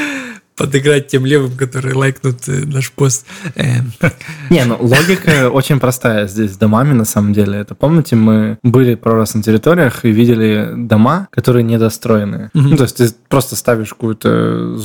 Подыграть тем левым, которые лайкнут э, наш пост. Эм, Не, ну логика очень простая здесь с домами на самом деле. Это помните, мы были пару раз на территориях и видели дома, которые недостроенные. Мгм. Ну, то есть ты просто ставишь какую-то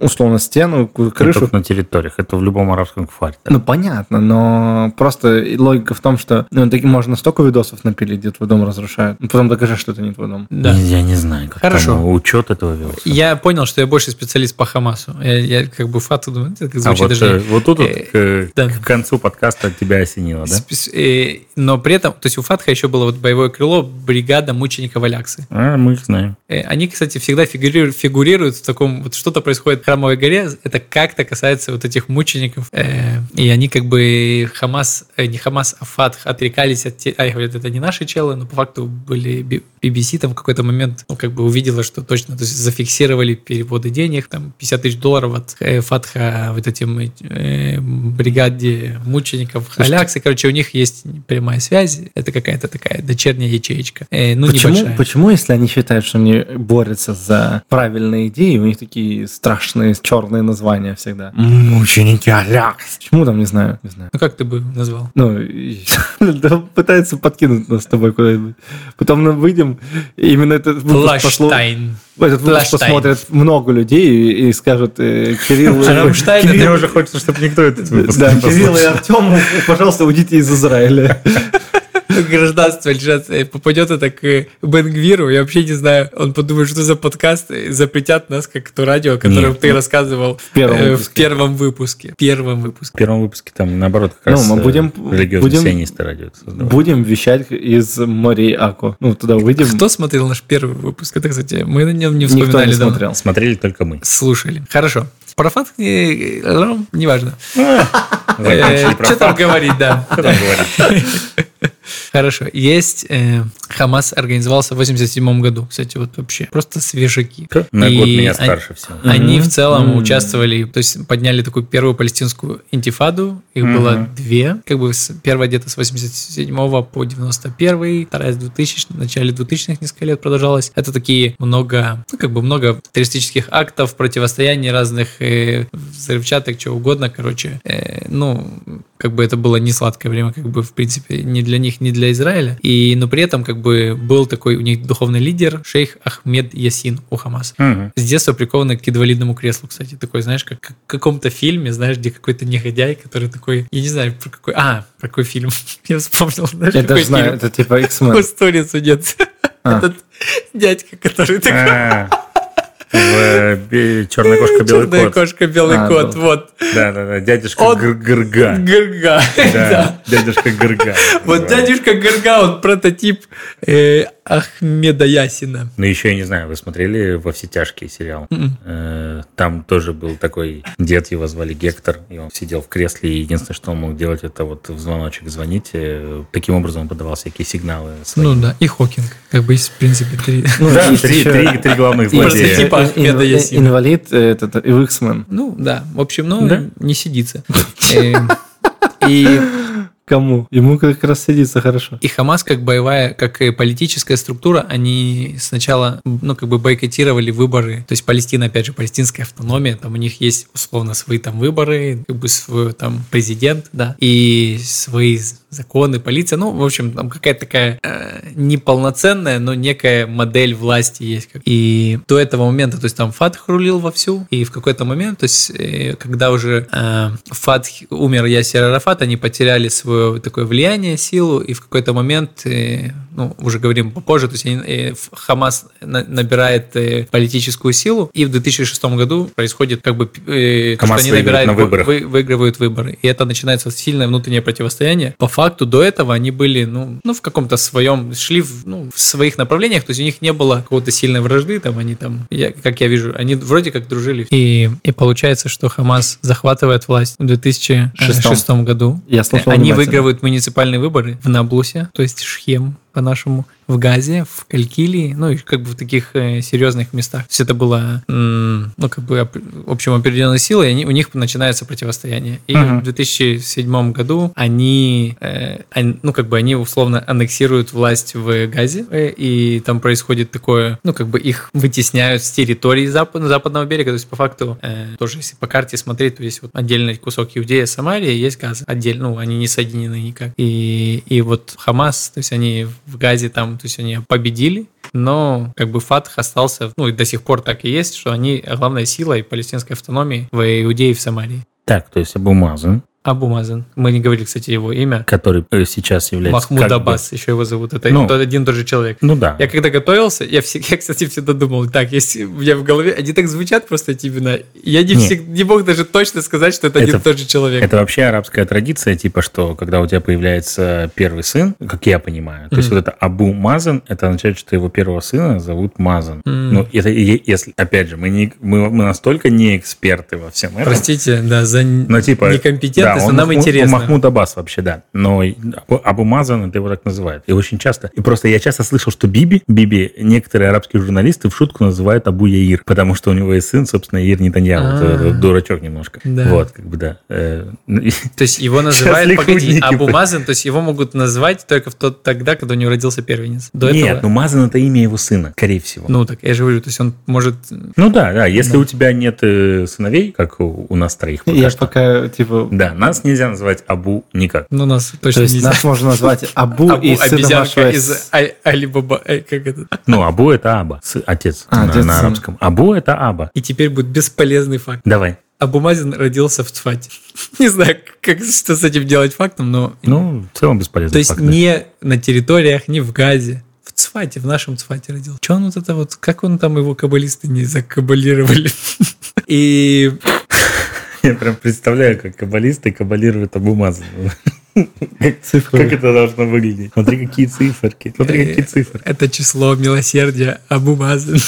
условно стену, Крышу крышу. на территориях. Это в любом арабском кфаре. Ну, понятно, но просто логика в том, что ну, таки можно столько видосов напилить, где твой дом разрушают. Ну, потом докажи, что это не твой дом. Да. Я не знаю, как Хорошо. там учет этого велся. Я понял, что я больше специалист по Хамасу. Я, я как бы фату думаю, это как А звучит вот, даже... э, вот тут э, к, да. к концу подкаста тебя осенило, да? Э, Но при этом, то есть у Фатха еще было вот боевое крыло, бригада мученика Валяксы. А, мы их знаем. Э, Они, кстати, всегда фигурируют, фигурируют в таком, вот что-то происходит Храмовой горе, это как-то касается вот этих мучеников. Э, и они как бы Хамас, э, не Хамас, а Фатх отрекались от... те- А, говорят, это не наши челы, но по факту были BBC там в какой-то момент, ну, как бы увидела, что точно, то есть зафиксировали переводы денег, там 50 тысяч долларов от э, Фатха вот этим э, бригаде мучеников Халякс, и, короче, у них есть прямая связь, это какая-то такая дочерняя ячеечка. Э, ну, почему, небольшая. почему, если они считают, что они борются за правильные идеи, у них такие страшные черные названия всегда? Мученики Алякс. Почему там, не знаю, не знаю. Ну, как ты бы назвал? Ну, пытаются подкинуть нас с тобой куда-нибудь. Потом мы выйдем, именно этот выпуск, пошло- этот выпуск посмотрят много людей и, и скажут, э, Кирилл... Мне уже хочется, чтобы никто этот выпуск Да, не Кирилл и. Артем, пожалуйста, уйдите из Израиля. гражданство сейчас э, попадет это к Бенгвиру, я вообще не знаю, он подумает, что за подкаст, запретят нас, как то радио, о котором Нет. ты рассказывал в первом в выпуске. первом выпуске. В первом В выпуске. первом выпуске там, наоборот, как Ну, раз мы э, будем- будем- радио. Будем вещать из морей Аку. Ну, туда выйдем. Кто смотрел наш первый выпуск? Это, кстати, мы на нем не Никто вспоминали не давно. смотрел. Смотрели только мы. Слушали. Хорошо. Про факт э, э, неважно. Что там говорить, да. Хорошо. Есть э, Хамас организовался в 87 году. Кстати, вот вообще просто свежаки. На год меня они- старше всего. Они в целом участвовали, то есть подняли такую первую палестинскую интифаду. Их было две. Как бы первая где-то с 87 по 91, вторая с 2000, в начале 2000-х несколько лет продолжалась. Это такие много, ну, как бы много террористических актов, противостояний разных э, взрывчаток, чего угодно, короче. Э, ну, как бы это было не сладкое время, как бы, в принципе, ни для них, ни для Израиля. И, но при этом, как бы, был такой у них духовный лидер, шейх Ахмед Ясин у Хамаса Мгм. с детства прикованы к инвалидному креслу, кстати. Такой, знаешь, как, в каком-то фильме, знаешь, где какой-то негодяй, который такой, я не знаю, про какой... А, про какой фильм? Я вспомнил, знаешь, Я даже знаю, фильм? это типа X-Men. Судец. А. Этот дядька, который такой... В э, «Черная кошка, белый Черная кот». кошка, белый А, кот, да. вот. Да-да-да, дядюшка Он- Гырга. Гырга. Да. Дядюшка Гырга. Вот дядюшка Гырга, он прототип э, Ахмеда Ясина. Ну, еще я не знаю, вы смотрели «Во все тяжкие» сериал? Мгм. Э, Там тоже был такой дед, его звали Гектор, и он сидел в кресле, и единственное, что он мог делать, это вот в звоночек звонить. Э, Таким образом он подавал всякие сигналы. свои. Ну да, и Хокинг. Как бы есть, в принципе, три. Ну, Да, три, три- три главных злодея. типа и- Ахмеда Ясина. Инвалид, э, этот, и. Ну да, в общем, ну не сидится. И Кому? Ему как раз сидится хорошо. И Хамас, как боевая, как и политическая структура, они сначала, ну, как бы бойкотировали выборы. То есть Палестина, опять же, палестинская автономия, там у них есть, условно, свои там выборы, как бы свой там президент, да, и свои законы, полиция. Ну, в общем, там какая-то такая э, неполноценная, но некая модель власти есть. И до этого момента, то есть там Фатх рулил вовсю, и в какой-то момент, то есть э, когда уже э, Фатх умер Ясер Арафат, они потеряли свое такое влияние, силу, и в какой-то момент, э, ну, уже говорим попозже, то есть э, Хамас на- набирает э, политическую силу, и в 2006 году происходит как бы э, то, что Хамас они набирают, на вы- выборах. вы- выигрывают выборы. И это начинается сильное внутреннее противостояние. По факту до этого они были, ну, ну в каком-то своем, шли в, ну, в своих направлениях, то есть у них не было какого-то сильной вражды, там они там, я, как я вижу, они вроде как дружили. И, и получается, что Хамас захватывает власть в 2006 году. Я слушал Они выигрывают муниципальные выборы в Наблусе, то есть Шхем по-нашему, в Газе, в Калькилии, ну и как бы в таких э, серьезных местах. То есть это было, м, ну как бы, оп- в общем, определенной силой, и они, у них начинается противостояние. И Мгм. в 2007 году они, э, ан- ну как бы, они условно аннексируют власть в Газе, э, и там происходит такое, ну как бы их вытесняют с территории запад- западного берега, то есть по факту, э, тоже если по карте смотреть, то есть вот отдельный кусок Иудея, Самария, есть Газа, отдельно, ну они не соединены никак. И, и вот Хамас, то есть они в Газе там, то есть они победили, но как бы Фатх остался, ну и до сих пор так и есть, что они главная сила и палестинской автономии в Иудее и в Самарии. Так, то есть Абу Мазен Абу Мазан. Мы не говорили, кстати, его имя. Который э, сейчас является... Махмуд как бы- Аббас, еще его зовут. Это Ну. один и тот же человек. Ну да. Я когда готовился, я, всегда, я, кстати, всегда думал, так, если у меня в голове, они так звучат просто эти имена, я не, всег- не мог даже точно сказать, что это, один и Это- тот же человек. Это вообще арабская традиция, типа, что когда у тебя появляется первый сын, как я понимаю, то есть Мгм. вот это Абу Мазан, это означает, что его первого сына зовут Мазан. М. Ну, это, если, опять же, мы, не, мы, мы настолько не эксперты во всем этом. Простите, да, за н- Ну, типа, некомпетентность, да, он нам Махмуд- интересно. Махмуд Аббас вообще, да. Но и Абу, Абу Мазан, это его так называют. И очень часто. И просто я часто слышал, что Биби, Биби, некоторые арабские журналисты в шутку называют Абу Яир, потому что у него есть сын, собственно, Яир Нетаньяху. А. Дурачок немножко. Да. Вот, как бы, да. Э, ну, То есть его называют, погоди, лихудники Абу были. Мазан, то есть его могут назвать только в тот тогда, когда у него родился первенец. До Нет, этого... ну Мазан это имя его сына, скорее всего. Ну, Ну, так я же говорю, то есть он может... да, да. Если у тебя нет э, сыновей, как у, у нас троих пока Я что, пока, типа... да, нас нельзя называть Абу никак. Ну, нас То точно есть нельзя. нас можно назвать Абу, Абу, и сына вашего... из А- Алибаба, э, как это? Ну, Абу это Аба, с- отец А, на, отец на арабском. Абу это Аба. И теперь будет бесполезный факт. Давай. Абу Мазин родился в Цфате. Не знаю, как, что с этим делать фактом, но... Ну, в целом бесполезно. То есть не на территориях, не в Газе. В Цфате, в нашем Цфате родился. Че он вот это вот, как он там его каббалисты не закабалировали? И Я прям представляю, как каббалисты каббалируют Абу Мазена. Цифры. Как это должно выглядеть? Смотри, какие циферки. Смотри, какие цифры. это число милосердия Абу Мазен.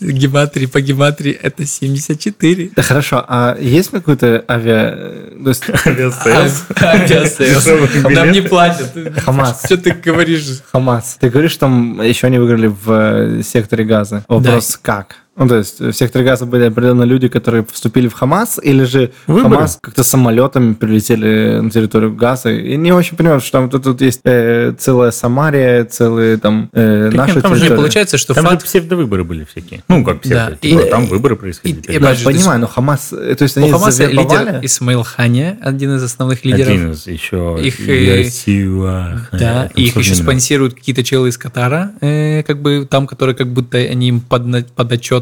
Гематрии по гематрии это 74. Да хорошо, а есть какой-то авиа... э, Авиасейлс. А, Авиасейлс. Нам не платят. Хамас. Что ты говоришь? Хамас. Ты говоришь, там еще не выиграли в э, секторе газа. Вопрос как? Ну, то есть в секторе газа были определенно люди, которые вступили в Хамас, или же Выборы. Хамас как-то самолетами прилетели на территорию газа. И не очень понимаю, что там тут, тут есть э, целая Самария, целые там э, Так наши нет, там же территории. получается, что Там же факт... псевдовыборы были всякие. Ну, как псевдо. Да. типа, И- Там выборы происходили. и- и- Я же, понимаю, но Хамас, э, то есть У они Хамаса завербовали? лидер Исмаил Хания, один из основных лидеров. Один из еще... Их, э, Ясиуа. Да, Э, и их еще спонсируют какие-то челы из Катара, э, как бы там, которые как будто они им подна-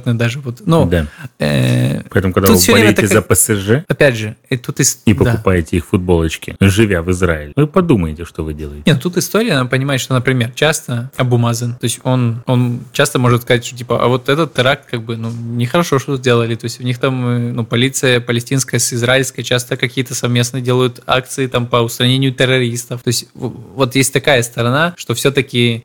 подотчетны даже. Вот. Ну, Да. э, Поэтому, когда вы болеете такая- за ПСЖ опять же, и тут ис- и да. покупаете их футболочки, живя в Израиле, вы подумаете, что вы делаете. Нет, тут история, надо понимать, что, например, часто Абу Мазен, то есть он, он часто может сказать, что типа, а вот этот теракт, как бы, ну, нехорошо, что сделали. То есть у них там, э, ну, полиция палестинская с израильской часто какие-то совместно делают акции там по устранению террористов. То есть вот есть такая сторона, что все-таки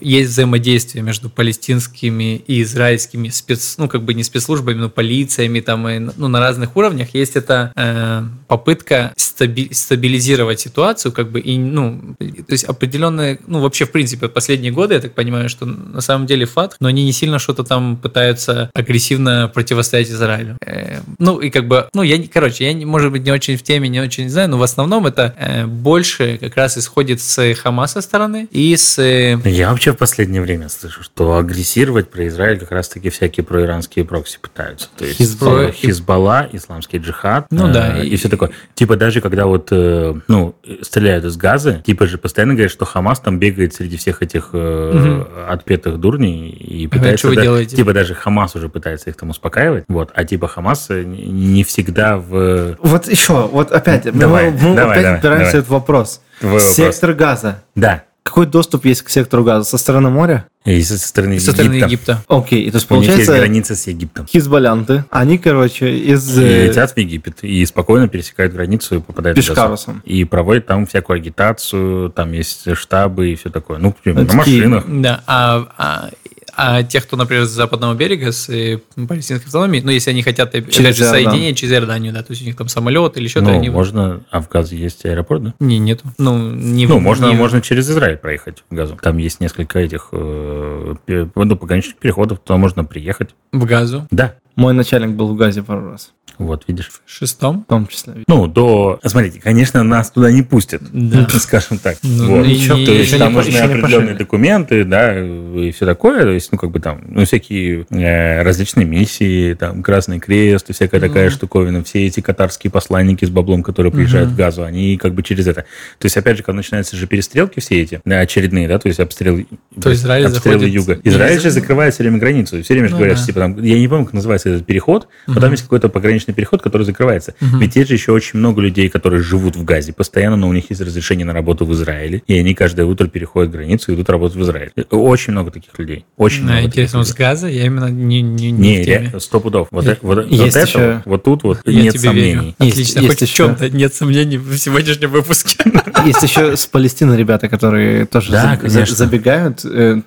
есть взаимодействие между палестинскими и израильскими спец, ну, как бы не спецслужбами, но полициями там, и, ну, на разных уровнях. Есть эта э, попытка стаби- стабилизировать ситуацию, как бы, и, ну, то есть определенные, ну, вообще, в принципе, последние годы, я так понимаю, что на самом деле факт, но они не сильно что-то там пытаются агрессивно противостоять Израилю. Э, ну, и как бы, ну, я, не- короче, я, не- может быть, не очень в теме, не очень знаю, но в основном это э, больше как раз исходит с Хамаса стороны и с... э, Я вообще в последнее время слышу, что агрессировать про Израиль как раз-таки всякие проиранские прокси пытаются. То есть Хизбалла. э, Хизбалла, исламский джихад Ну э, да, и, и- все такое. Типа даже когда вот, э, ну, стреляют из газа, типа же постоянно говорят, что Хамас там бегает среди всех этих э, отпетых дурней и Ага, пытается... что вы да-? Типа даже Хамас уже пытается их там успокаивать. Вот. А типа Хамас э, не всегда в... Вот еще, вот опять, мы- Давай, мы, давай, опять давай, упираемся давай. в этот вопрос. Твой вопрос. Сектор газа. Да. Какой доступ есть к сектору газа? Со стороны моря? И со стороны со стороны Египта. Египта. Окей, то есть У них есть получается граница с Египтом. хизбалянты, они, короче, из... И э, летят в Египет и спокойно пересекают границу и попадают в Газу. Пешкарусом. И проводят там всякую агитацию, там есть штабы и все такое. Ну, на машинах. Да, а, а, а тех, кто, например, с западного берега, с э, палестинской автономией, ну, если они хотят, опять Через же, Иордан. соединение через Иорданию, да, то есть у них там самолет или что-то, Ну, они... можно... А в Газе есть аэропорт, да? Не, нету. Ну, не Ну, можно, не- можно через Израиль проехать в Газу. Там есть несколько этих э, ну, пограничных переходов, туда можно приехать. в газу. Да, Мой начальник был в газе пару раз, вот, видишь. В шестом. в том числе. Ну, до... Смотрите, конечно, нас туда не пустят, Да. скажем так. Ну, Вот. ничего, То есть еще там не- нужны еще определенные пошли. документы, да, и все такое. То есть, ну, как бы там, ну, всякие э, различные миссии, там, Красный Крест и всякая такая штуковина. Все эти катарские посланники с баблом, которые приезжают в Газу, они как бы через это. То есть, опять же, когда начинаются же перестрелки все эти, да, очередные, да, то есть обстрелы, То Израиль обстрелы заходит- юга. Израиль же закрывает все время границу. Все время же Ну говорят, да. типа, там, я не помню, как называется начинается этот переход, потом есть какой-то пограничный переход, который закрывается. Ведь есть же еще очень много людей, которые живут в Газе постоянно, но у них есть разрешение на работу в Израиле, и они каждое утро переходят границу и идут работать в Израиль. Очень много таких людей. Очень Да, много интересно, с газа я именно не, не, не Не, в сто пудов. Вот, э- вот, вот Есть это, еще- вот тут вот Я нет тебе сомнений. верю. Есть- Отлично, есть хоть в еще- чем-то нет сомнений в сегодняшнем выпуске. Есть еще с Палестины ребята, которые тоже Да, за- забегают э,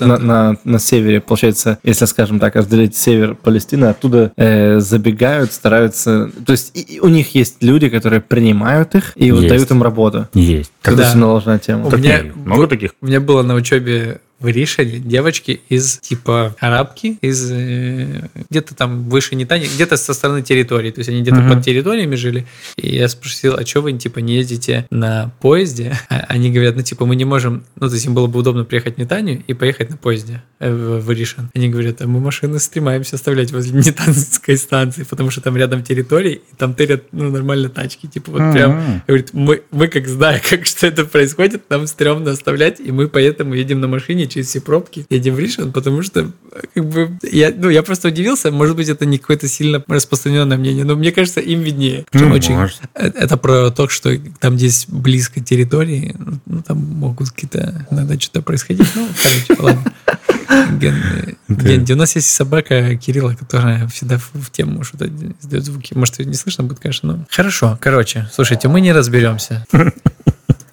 на, на, на севере. Получается, если, скажем так, разделить север Палестины, оттуда э, забегают, стараются... То есть и- и у них есть люди, которые принимают их и вот Есть. дают им работу. Есть. Это Да. очень должна тема. У Так меня много таких? У меня было на учебе в Ришеле девочки из типа арабки, из э, где-то там выше Нетани, где-то со стороны территории. То есть они где-то Мгм. под территориями жили. И я спросил, а что вы типа не ездите на поезде? А они говорят, ну типа мы не можем, ну то есть им было бы удобно приехать в Нетанию и поехать на поезде э, в, в. Они говорят, а мы машины стремаемся оставлять возле Нетанской станции, потому что там рядом территории, и там тырят ну, нормально тачки. Типа вот прям Мгм. Говорит, мы, мы как зная, как что это происходит, нам стрёмно оставлять, и мы поэтому едем на машине через все пробки, едем в Ришен, потому что как бы я, ну, я просто удивился, может быть, это не какое-то сильно распространенное мнение, но мне кажется, им виднее. Ну, Очень- может. э, Это про то, что там, где есть близко территории, ну, там могут какие-то иногда что-то происходить. Ну, короче, ладно. Ген, Генди, у нас есть собака Кирилла, которая всегда в, в тему что-то издает звуки. Может, ее не слышно будет, конечно, но... Хорошо, короче, слушайте, мы не разберемся.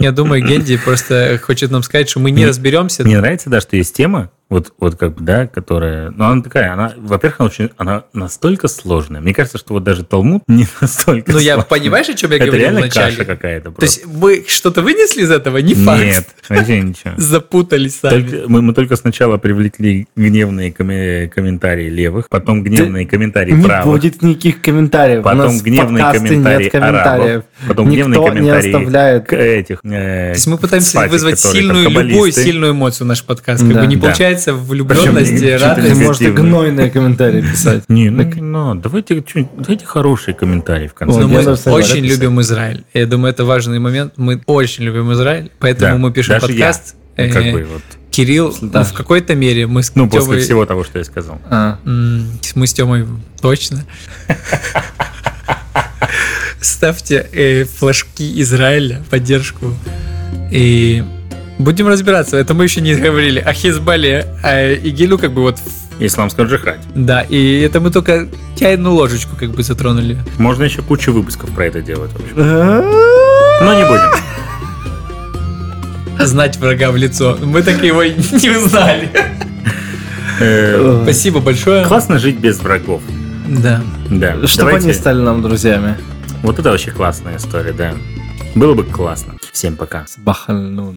Я думаю, Генди просто хочет нам сказать, что мы не разберемся. Мне нравится, да, что есть тема, вот, вот как бы, да, которая... Ну, она такая, она, во-первых, она, очень, она настолько сложная. Мне кажется, что вот даже Талмуд не настолько Ну, я понимаешь, о чем я Это говорил реально вначале? каша какая-то То просто. есть мы что-то вынесли из этого? Не факт. Нет, вообще ничего. Запутались сами. Только- мы, мы только сначала привлекли гневные коме- комментарии левых, потом гневные комментарии Не правых, будет никаких комментариев. потом гневные комментарии нет комментариев. арабов, потом Никто гневные не комментарии оставляет. к- этих. э, То есть мы пытаемся цфатик, вызвать сильную, любую сильную эмоцию в наш подкаст. Как Да. бы не Да. получается влюбленность, Причем радость. Ты можешь и гнойные комментарии писать. Не, ну, надо. Давайте, давайте хорошие комментарии в конце. Я мы очень любим Израиль. Я думаю, это важный момент. Мы очень любим Израиль, поэтому мы пишем подкаст. Ну, как Э, бы вот. Кирилл, ну, Да. в какой-то мере мы с Ну, после Тёмой- всего того, что я сказал. А, Мы с Тёмой точно. Ставьте э, флажки Израиля, поддержку. И будем разбираться. Это мы еще не говорили о Хизбалле, а Игилю как бы вот... Исламском джихаде. Да, и это мы только чайную ложечку как бы затронули. Можно еще кучу выпусков про это делать. В общем. Но не будем. Знать врага в лицо. Мы так его не узнали. Э, Спасибо большое. Классно жить без врагов. Да. Да. Чтобы Давайте- они стали нам друзьями. Вот это вообще классная история, да. Было бы классно. Всем пока. Бахальнун.